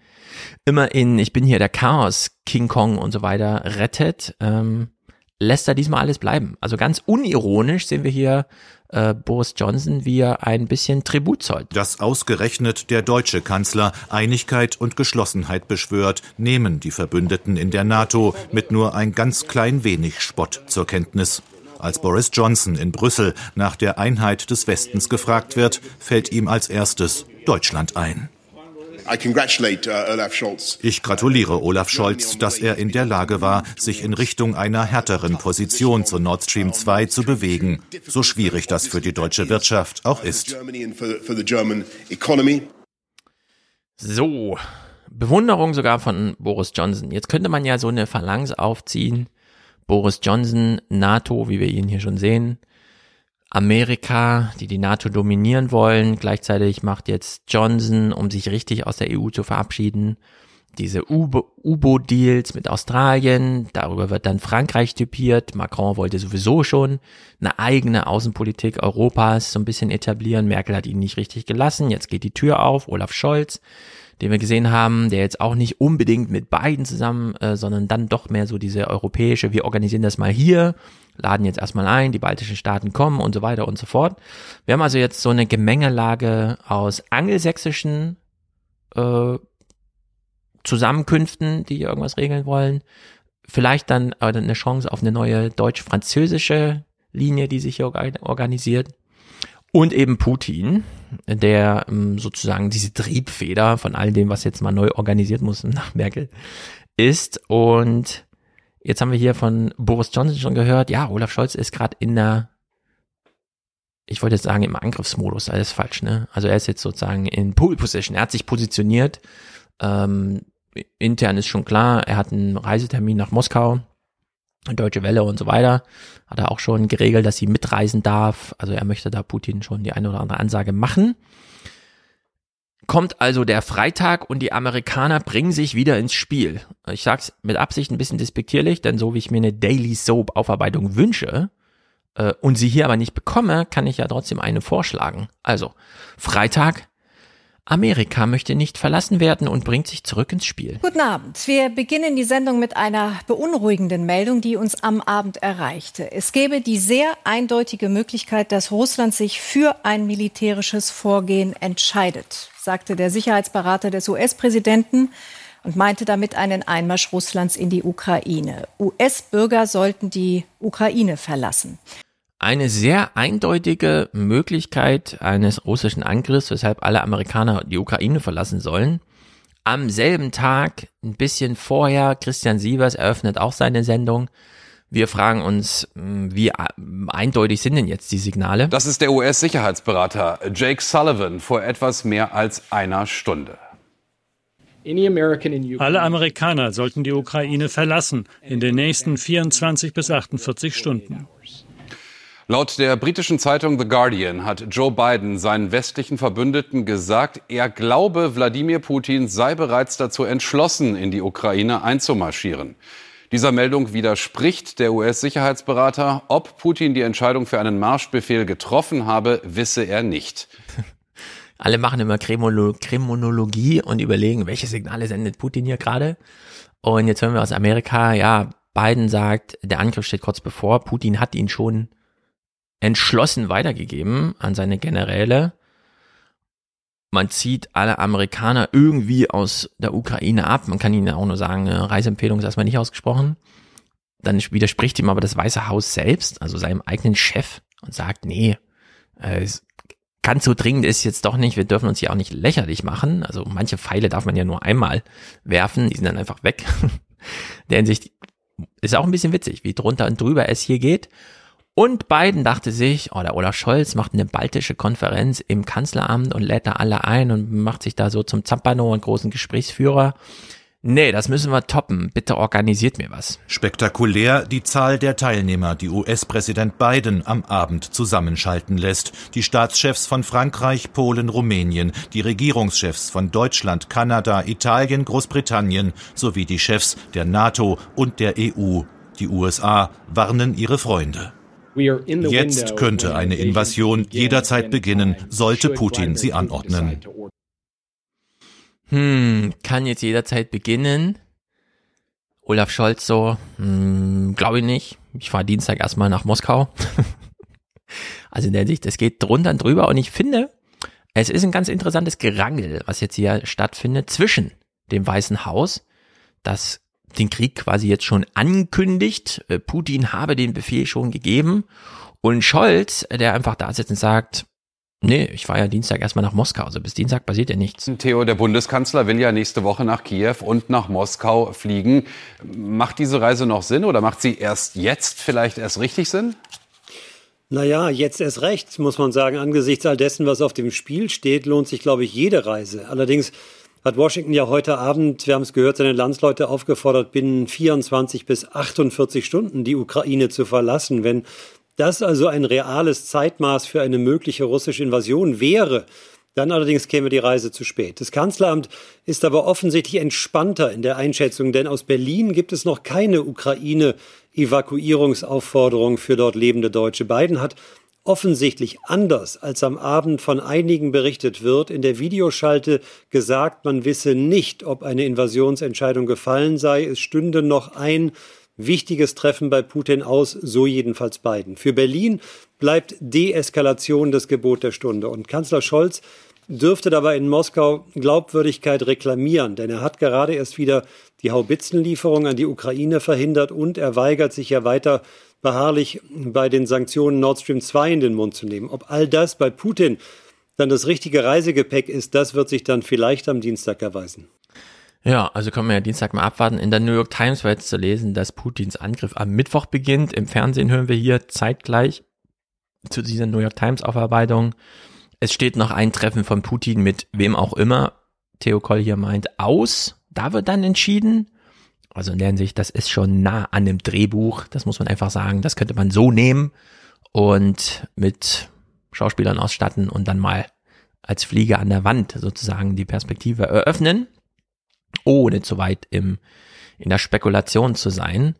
immer in Ich bin hier der Chaos, King Kong und so weiter rettet. Ähm, lässt er diesmal alles bleiben. Also ganz unironisch sehen wir hier äh, Boris Johnson, wie er ein bisschen Tribut zollt. Dass ausgerechnet der deutsche Kanzler Einigkeit und Geschlossenheit beschwört, nehmen die Verbündeten in der NATO mit nur ein ganz klein wenig Spott zur Kenntnis. Als Boris Johnson in Brüssel nach der Einheit des Westens gefragt wird, fällt ihm als erstes Deutschland ein. Uh, ich gratuliere Olaf Scholz, dass er in der Lage war, sich in Richtung einer härteren Position zu Nord Stream 2 zu bewegen, so schwierig das für die deutsche Wirtschaft auch ist. So, Bewunderung sogar von Boris Johnson. Jetzt könnte man ja so eine Phalanx aufziehen. Boris Johnson, NATO, wie wir ihn hier schon sehen, Amerika, die die NATO dominieren wollen. Gleichzeitig macht jetzt Johnson, um sich richtig aus der EU zu verabschieden, diese U-Boot-Deals mit Australien. Darüber wird dann Frankreich typiert. Macron wollte sowieso schon eine eigene Außenpolitik Europas so ein bisschen etablieren. Merkel hat ihn nicht richtig gelassen. Jetzt geht die Tür auf. Olaf Scholz, den wir gesehen haben, der jetzt auch nicht unbedingt mit beiden zusammen, äh, sondern dann doch mehr so diese europäische, wir organisieren das mal hier laden jetzt erstmal ein, die baltischen Staaten kommen und so weiter und so fort. Wir haben also jetzt so eine Gemengelage aus angelsächsischen äh, Zusammenkünften, die irgendwas regeln wollen. Vielleicht dann eine Chance auf eine neue deutsch-französische Linie, die sich hier organisiert. Und eben Putin, der ähm, sozusagen diese Triebfeder von all dem, was jetzt mal neu organisiert muss nach Merkel ist. Und Jetzt haben wir hier von Boris Johnson schon gehört, ja, Olaf Scholz ist gerade in der, ich wollte jetzt sagen, im Angriffsmodus, alles falsch, ne? Also er ist jetzt sozusagen in Pole Position, er hat sich positioniert, ähm, intern ist schon klar, er hat einen Reisetermin nach Moskau, Deutsche Welle und so weiter, hat er auch schon geregelt, dass sie mitreisen darf, also er möchte da Putin schon die eine oder andere Ansage machen. Kommt also der Freitag und die Amerikaner bringen sich wieder ins Spiel. Ich sag's mit Absicht ein bisschen despektierlich, denn so wie ich mir eine Daily Soap Aufarbeitung wünsche äh, und sie hier aber nicht bekomme, kann ich ja trotzdem eine vorschlagen. Also, Freitag, Amerika möchte nicht verlassen werden und bringt sich zurück ins Spiel. Guten Abend. Wir beginnen die Sendung mit einer beunruhigenden Meldung, die uns am Abend erreichte. Es gäbe die sehr eindeutige Möglichkeit, dass Russland sich für ein militärisches Vorgehen entscheidet sagte der Sicherheitsberater des US-Präsidenten und meinte damit einen Einmarsch Russlands in die Ukraine. US-Bürger sollten die Ukraine verlassen. Eine sehr eindeutige Möglichkeit eines russischen Angriffs, weshalb alle Amerikaner die Ukraine verlassen sollen. Am selben Tag, ein bisschen vorher, Christian Sievers eröffnet auch seine Sendung wir fragen uns, hm, wie eindeutig sind denn jetzt die Signale? Das ist der US-Sicherheitsberater Jake Sullivan vor etwas mehr als einer Stunde. Alle Amerikaner sollten die Ukraine verlassen in den nächsten 24 bis 48 Stunden. Laut der britischen Zeitung The Guardian hat Joe Biden seinen westlichen Verbündeten gesagt, er glaube, Wladimir Putin sei bereits dazu entschlossen, in die Ukraine einzumarschieren. Dieser Meldung widerspricht der US-Sicherheitsberater. Ob Putin die Entscheidung für einen Marschbefehl getroffen habe, wisse er nicht. Alle machen immer Kriminologie und überlegen, welche Signale sendet Putin hier gerade. Und jetzt hören wir aus Amerika, ja, Biden sagt, der Angriff steht kurz bevor. Putin hat ihn schon entschlossen weitergegeben an seine Generäle. Man zieht alle Amerikaner irgendwie aus der Ukraine ab. Man kann ihnen auch nur sagen, eine Reiseempfehlung ist erstmal nicht ausgesprochen. Dann widerspricht ihm aber das Weiße Haus selbst, also seinem eigenen Chef, und sagt, nee, äh, ganz so dringend ist jetzt doch nicht, wir dürfen uns hier auch nicht lächerlich machen. Also manche Pfeile darf man ja nur einmal werfen, die sind dann einfach weg. Der Hinsicht ist auch ein bisschen witzig, wie drunter und drüber es hier geht. Und Biden dachte sich, oh, der Olaf Scholz macht eine baltische Konferenz im Kanzleramt und lädt da alle ein und macht sich da so zum Zampano und großen Gesprächsführer. Nee, das müssen wir toppen. Bitte organisiert mir was. Spektakulär die Zahl der Teilnehmer, die US-Präsident Biden am Abend zusammenschalten lässt. Die Staatschefs von Frankreich, Polen, Rumänien, die Regierungschefs von Deutschland, Kanada, Italien, Großbritannien sowie die Chefs der NATO und der EU. Die USA warnen ihre Freunde. Jetzt könnte eine Invasion jederzeit beginnen, sollte Putin sie anordnen. Hm, kann jetzt jederzeit beginnen. Olaf Scholz so, hm, glaube ich nicht. Ich fahre Dienstag erstmal nach Moskau. also in der Sicht, es geht drunter und drüber und ich finde, es ist ein ganz interessantes Gerangel, was jetzt hier stattfindet zwischen dem Weißen Haus, das den Krieg quasi jetzt schon ankündigt. Äh, Putin habe den Befehl schon gegeben. Und Scholz, der einfach da sitzt und sagt, Nee, ich fahre ja Dienstag erstmal nach Moskau. Also bis Dienstag passiert ja nichts. Theo, der Bundeskanzler will ja nächste Woche nach Kiew und nach Moskau fliegen. Macht diese Reise noch Sinn oder macht sie erst jetzt vielleicht erst richtig Sinn? Naja, jetzt erst recht, muss man sagen. Angesichts all dessen, was auf dem Spiel steht, lohnt sich, glaube ich, jede Reise. Allerdings hat Washington ja heute Abend, wir haben es gehört, seine Landsleute aufgefordert, binnen 24 bis 48 Stunden die Ukraine zu verlassen. Wenn das also ein reales Zeitmaß für eine mögliche russische Invasion wäre, dann allerdings käme die Reise zu spät. Das Kanzleramt ist aber offensichtlich entspannter in der Einschätzung, denn aus Berlin gibt es noch keine Ukraine-Evakuierungsaufforderung für dort lebende Deutsche. Biden hat offensichtlich anders als am Abend von einigen berichtet wird, in der Videoschalte gesagt, man wisse nicht, ob eine Invasionsentscheidung gefallen sei. Es stünde noch ein wichtiges Treffen bei Putin aus, so jedenfalls Biden. Für Berlin bleibt Deeskalation das Gebot der Stunde. Und Kanzler Scholz dürfte dabei in Moskau Glaubwürdigkeit reklamieren, denn er hat gerade erst wieder die Haubitzenlieferung an die Ukraine verhindert und er weigert sich ja weiter beharrlich bei den Sanktionen Nord Stream 2 in den Mund zu nehmen. Ob all das bei Putin dann das richtige Reisegepäck ist, das wird sich dann vielleicht am Dienstag erweisen. Ja, also können wir ja Dienstag mal abwarten. In der New York Times war jetzt zu lesen, dass Putins Angriff am Mittwoch beginnt. Im Fernsehen hören wir hier zeitgleich zu dieser New York Times Aufarbeitung. Es steht noch ein Treffen von Putin mit wem auch immer. Theo Koll hier meint aus. Da wird dann entschieden. Also in der Hinsicht, das ist schon nah an dem Drehbuch. Das muss man einfach sagen. Das könnte man so nehmen und mit Schauspielern ausstatten und dann mal als Fliege an der Wand sozusagen die Perspektive eröffnen, ohne zu weit im, in der Spekulation zu sein.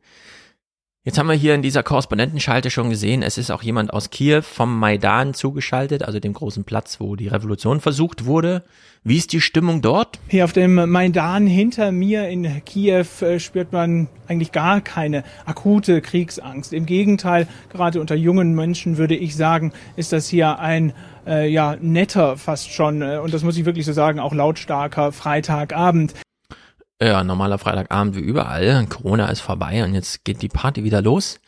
Jetzt haben wir hier in dieser Korrespondentenschalte schon gesehen, es ist auch jemand aus Kiew vom Maidan zugeschaltet, also dem großen Platz, wo die Revolution versucht wurde. Wie ist die Stimmung dort? Hier auf dem Maidan hinter mir in Kiew äh, spürt man eigentlich gar keine akute Kriegsangst. Im Gegenteil, gerade unter jungen Menschen würde ich sagen, ist das hier ein äh, ja netter fast schon äh, und das muss ich wirklich so sagen, auch lautstarker Freitagabend. Ja, normaler Freitagabend wie überall. Corona ist vorbei und jetzt geht die Party wieder los.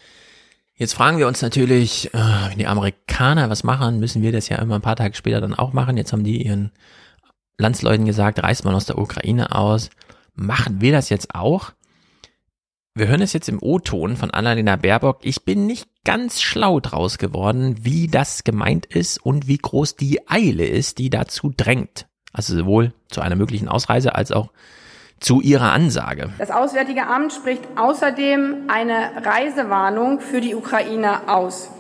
Jetzt fragen wir uns natürlich, äh, wenn die Amerikaner was machen, müssen wir das ja immer ein paar Tage später dann auch machen. Jetzt haben die ihren Landsleuten gesagt, reist man aus der Ukraine aus. Machen wir das jetzt auch? Wir hören es jetzt im O-Ton von Annalena Baerbock. Ich bin nicht ganz schlau draus geworden, wie das gemeint ist und wie groß die Eile ist, die dazu drängt. Also sowohl zu einer möglichen Ausreise als auch zu ihrer Ansage. Das Auswärtige Amt spricht außerdem eine Reisewarnung für die Ukraine aus.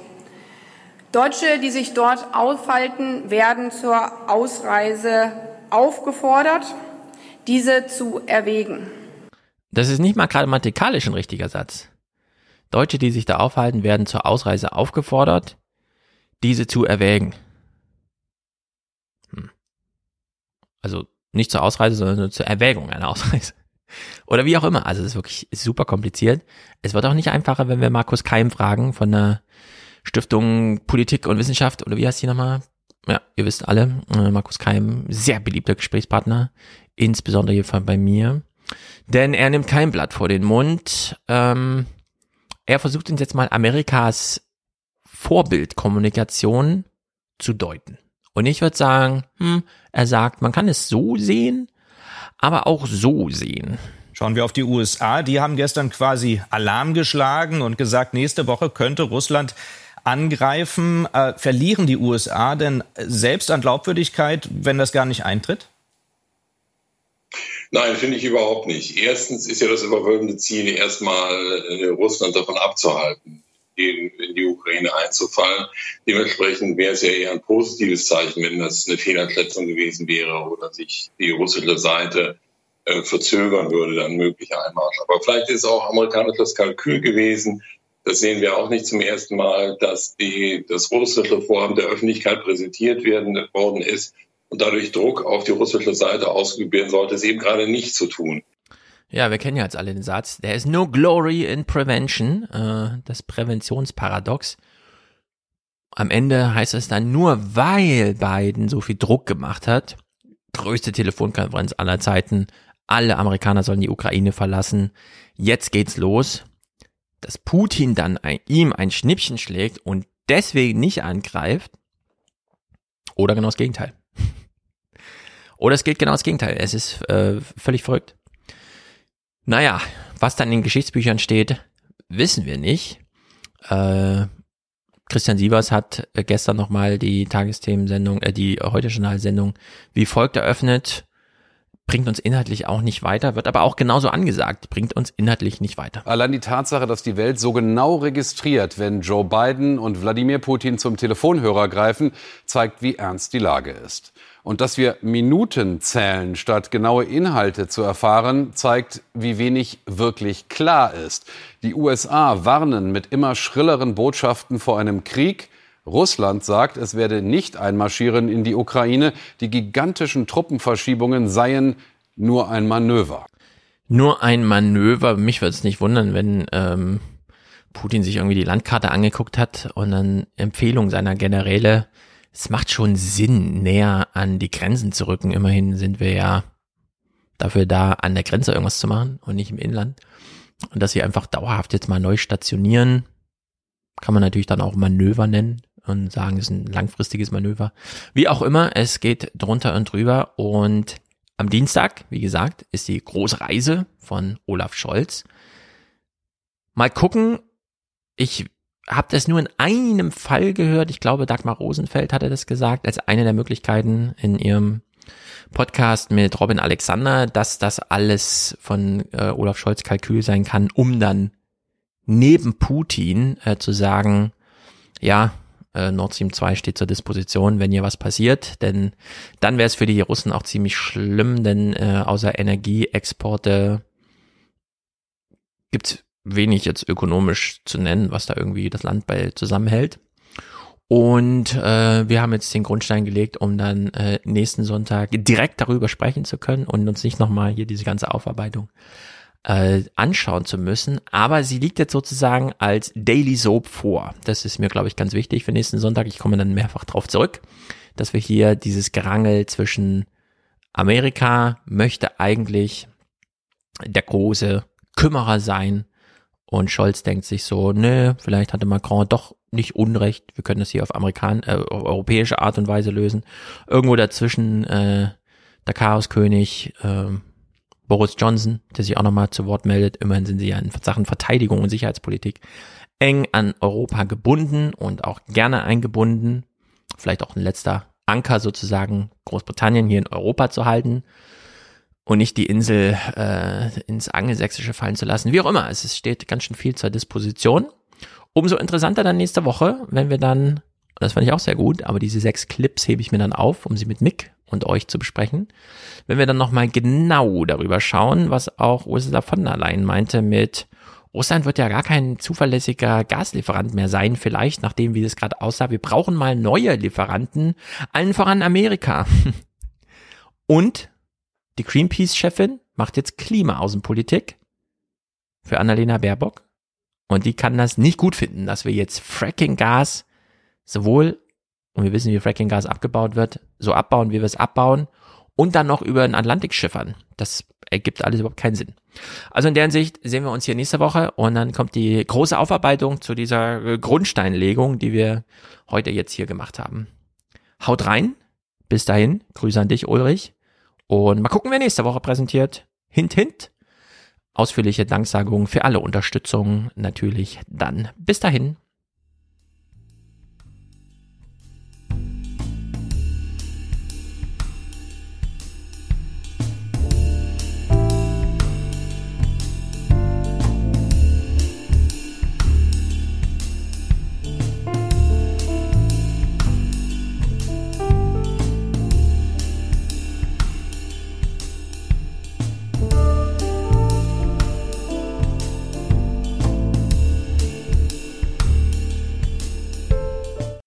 Deutsche, die sich dort aufhalten, werden zur Ausreise aufgefordert, diese zu erwägen. Das ist nicht mal grammatikalisch ein richtiger Satz. Deutsche, die sich da aufhalten, werden zur Ausreise aufgefordert, diese zu erwägen. Hm. Also nicht zur Ausreise, sondern zur Erwägung einer Ausreise. Oder wie auch immer. Also es ist wirklich super kompliziert. Es wird auch nicht einfacher, wenn wir Markus Keim fragen von der Stiftung Politik und Wissenschaft oder wie heißt die nochmal? Ja, ihr wisst alle, äh, Markus Keim, sehr beliebter Gesprächspartner, insbesondere hier bei mir. Denn er nimmt kein Blatt vor den Mund. Ähm, er versucht uns jetzt mal Amerikas Vorbildkommunikation zu deuten. Und ich würde sagen, hm, er sagt, man kann es so sehen, aber auch so sehen. Schauen wir auf die USA. Die haben gestern quasi Alarm geschlagen und gesagt, nächste Woche könnte Russland angreifen. Äh, verlieren die USA denn selbst an Glaubwürdigkeit, wenn das gar nicht eintritt? Nein, finde ich überhaupt nicht. Erstens ist ja das überwölbende Ziel, erstmal äh, Russland davon abzuhalten, in, in die Ukraine einzufallen. Dementsprechend wäre es ja eher ein positives Zeichen, wenn das eine Fehleinschätzung gewesen wäre oder sich die russische Seite äh, verzögern würde, dann möglicher Einmarsch. Aber vielleicht ist auch amerikanisches Kalkül gewesen. Das sehen wir auch nicht zum ersten Mal, dass die, das russische Vorhaben der Öffentlichkeit präsentiert werden, worden ist und dadurch Druck auf die russische Seite ausgeübt werden sollte, es eben gerade nicht zu tun. Ja, wir kennen ja jetzt alle den Satz, there is no glory in prevention, äh, das Präventionsparadox. Am Ende heißt es dann nur, weil Biden so viel Druck gemacht hat, größte Telefonkonferenz aller Zeiten, alle Amerikaner sollen die Ukraine verlassen, jetzt geht's los, dass Putin dann ein, ihm ein Schnippchen schlägt und deswegen nicht angreift, oder genau das Gegenteil. Oder es geht genau das Gegenteil. Es ist äh, völlig verrückt. Naja, was dann in Geschichtsbüchern steht, wissen wir nicht. Äh, Christian Sievers hat gestern nochmal die Tagesthemensendung, äh, die heute Journalsendung wie folgt eröffnet. Bringt uns inhaltlich auch nicht weiter, wird aber auch genauso angesagt, bringt uns inhaltlich nicht weiter. Allein die Tatsache, dass die Welt so genau registriert, wenn Joe Biden und Wladimir Putin zum Telefonhörer greifen, zeigt, wie ernst die Lage ist. Und dass wir Minuten zählen, statt genaue Inhalte zu erfahren, zeigt, wie wenig wirklich klar ist. Die USA warnen mit immer schrilleren Botschaften vor einem Krieg. Russland sagt, es werde nicht einmarschieren in die Ukraine. Die gigantischen Truppenverschiebungen seien nur ein Manöver. Nur ein Manöver. Mich würde es nicht wundern, wenn ähm, Putin sich irgendwie die Landkarte angeguckt hat und dann Empfehlung seiner Generäle es macht schon Sinn, näher an die Grenzen zu rücken. Immerhin sind wir ja dafür da, an der Grenze irgendwas zu machen und nicht im Inland. Und dass sie einfach dauerhaft jetzt mal neu stationieren, kann man natürlich dann auch Manöver nennen und sagen, es ist ein langfristiges Manöver. Wie auch immer, es geht drunter und drüber und am Dienstag, wie gesagt, ist die große Reise von Olaf Scholz. Mal gucken, ich habe das nur in einem Fall gehört. Ich glaube, Dagmar Rosenfeld hatte das gesagt, als eine der Möglichkeiten in ihrem Podcast mit Robin Alexander, dass das alles von äh, Olaf Scholz Kalkül sein kann, um dann neben Putin äh, zu sagen, ja, äh, Nord Stream 2 steht zur Disposition, wenn hier was passiert, denn dann wäre es für die Russen auch ziemlich schlimm, denn äh, außer Energieexporte gibt's wenig jetzt ökonomisch zu nennen, was da irgendwie das Land bei zusammenhält. Und äh, wir haben jetzt den Grundstein gelegt, um dann äh, nächsten Sonntag direkt darüber sprechen zu können und uns nicht nochmal hier diese ganze Aufarbeitung äh, anschauen zu müssen. Aber sie liegt jetzt sozusagen als Daily Soap vor. Das ist mir, glaube ich, ganz wichtig für nächsten Sonntag. Ich komme dann mehrfach drauf zurück, dass wir hier dieses Gerangel zwischen Amerika möchte eigentlich der große Kümmerer sein und Scholz denkt sich so, nö, vielleicht hatte Macron doch nicht Unrecht. Wir können das hier auf Amerikan äh, europäische Art und Weise lösen. Irgendwo dazwischen äh, der Chaoskönig äh, Boris Johnson, der sich auch nochmal zu Wort meldet. Immerhin sind sie ja in Sachen Verteidigung und Sicherheitspolitik eng an Europa gebunden und auch gerne eingebunden. Vielleicht auch ein letzter Anker sozusagen, Großbritannien hier in Europa zu halten. Und nicht die Insel äh, ins Angelsächsische fallen zu lassen. Wie auch immer, es steht ganz schön viel zur Disposition. Umso interessanter dann nächste Woche, wenn wir dann, das fand ich auch sehr gut, aber diese sechs Clips hebe ich mir dann auf, um sie mit Mick und euch zu besprechen. Wenn wir dann nochmal genau darüber schauen, was auch Ursula von der Leyen meinte mit Russland wird ja gar kein zuverlässiger Gaslieferant mehr sein, vielleicht, nachdem wie es gerade aussah. Wir brauchen mal neue Lieferanten, allen voran Amerika. Und die Greenpeace-Chefin macht jetzt Klimaaußenpolitik für Annalena Baerbock. Und die kann das nicht gut finden, dass wir jetzt Fracking-Gas sowohl, und wir wissen, wie Fracking-Gas abgebaut wird, so abbauen, wie wir es abbauen, und dann noch über den Atlantik schiffern. Das ergibt alles überhaupt keinen Sinn. Also in der Hinsicht sehen wir uns hier nächste Woche und dann kommt die große Aufarbeitung zu dieser Grundsteinlegung, die wir heute jetzt hier gemacht haben. Haut rein. Bis dahin. Grüße an dich, Ulrich. Und mal gucken, wer nächste Woche präsentiert. Hint, hint. Ausführliche Danksagungen für alle Unterstützung natürlich dann. Bis dahin.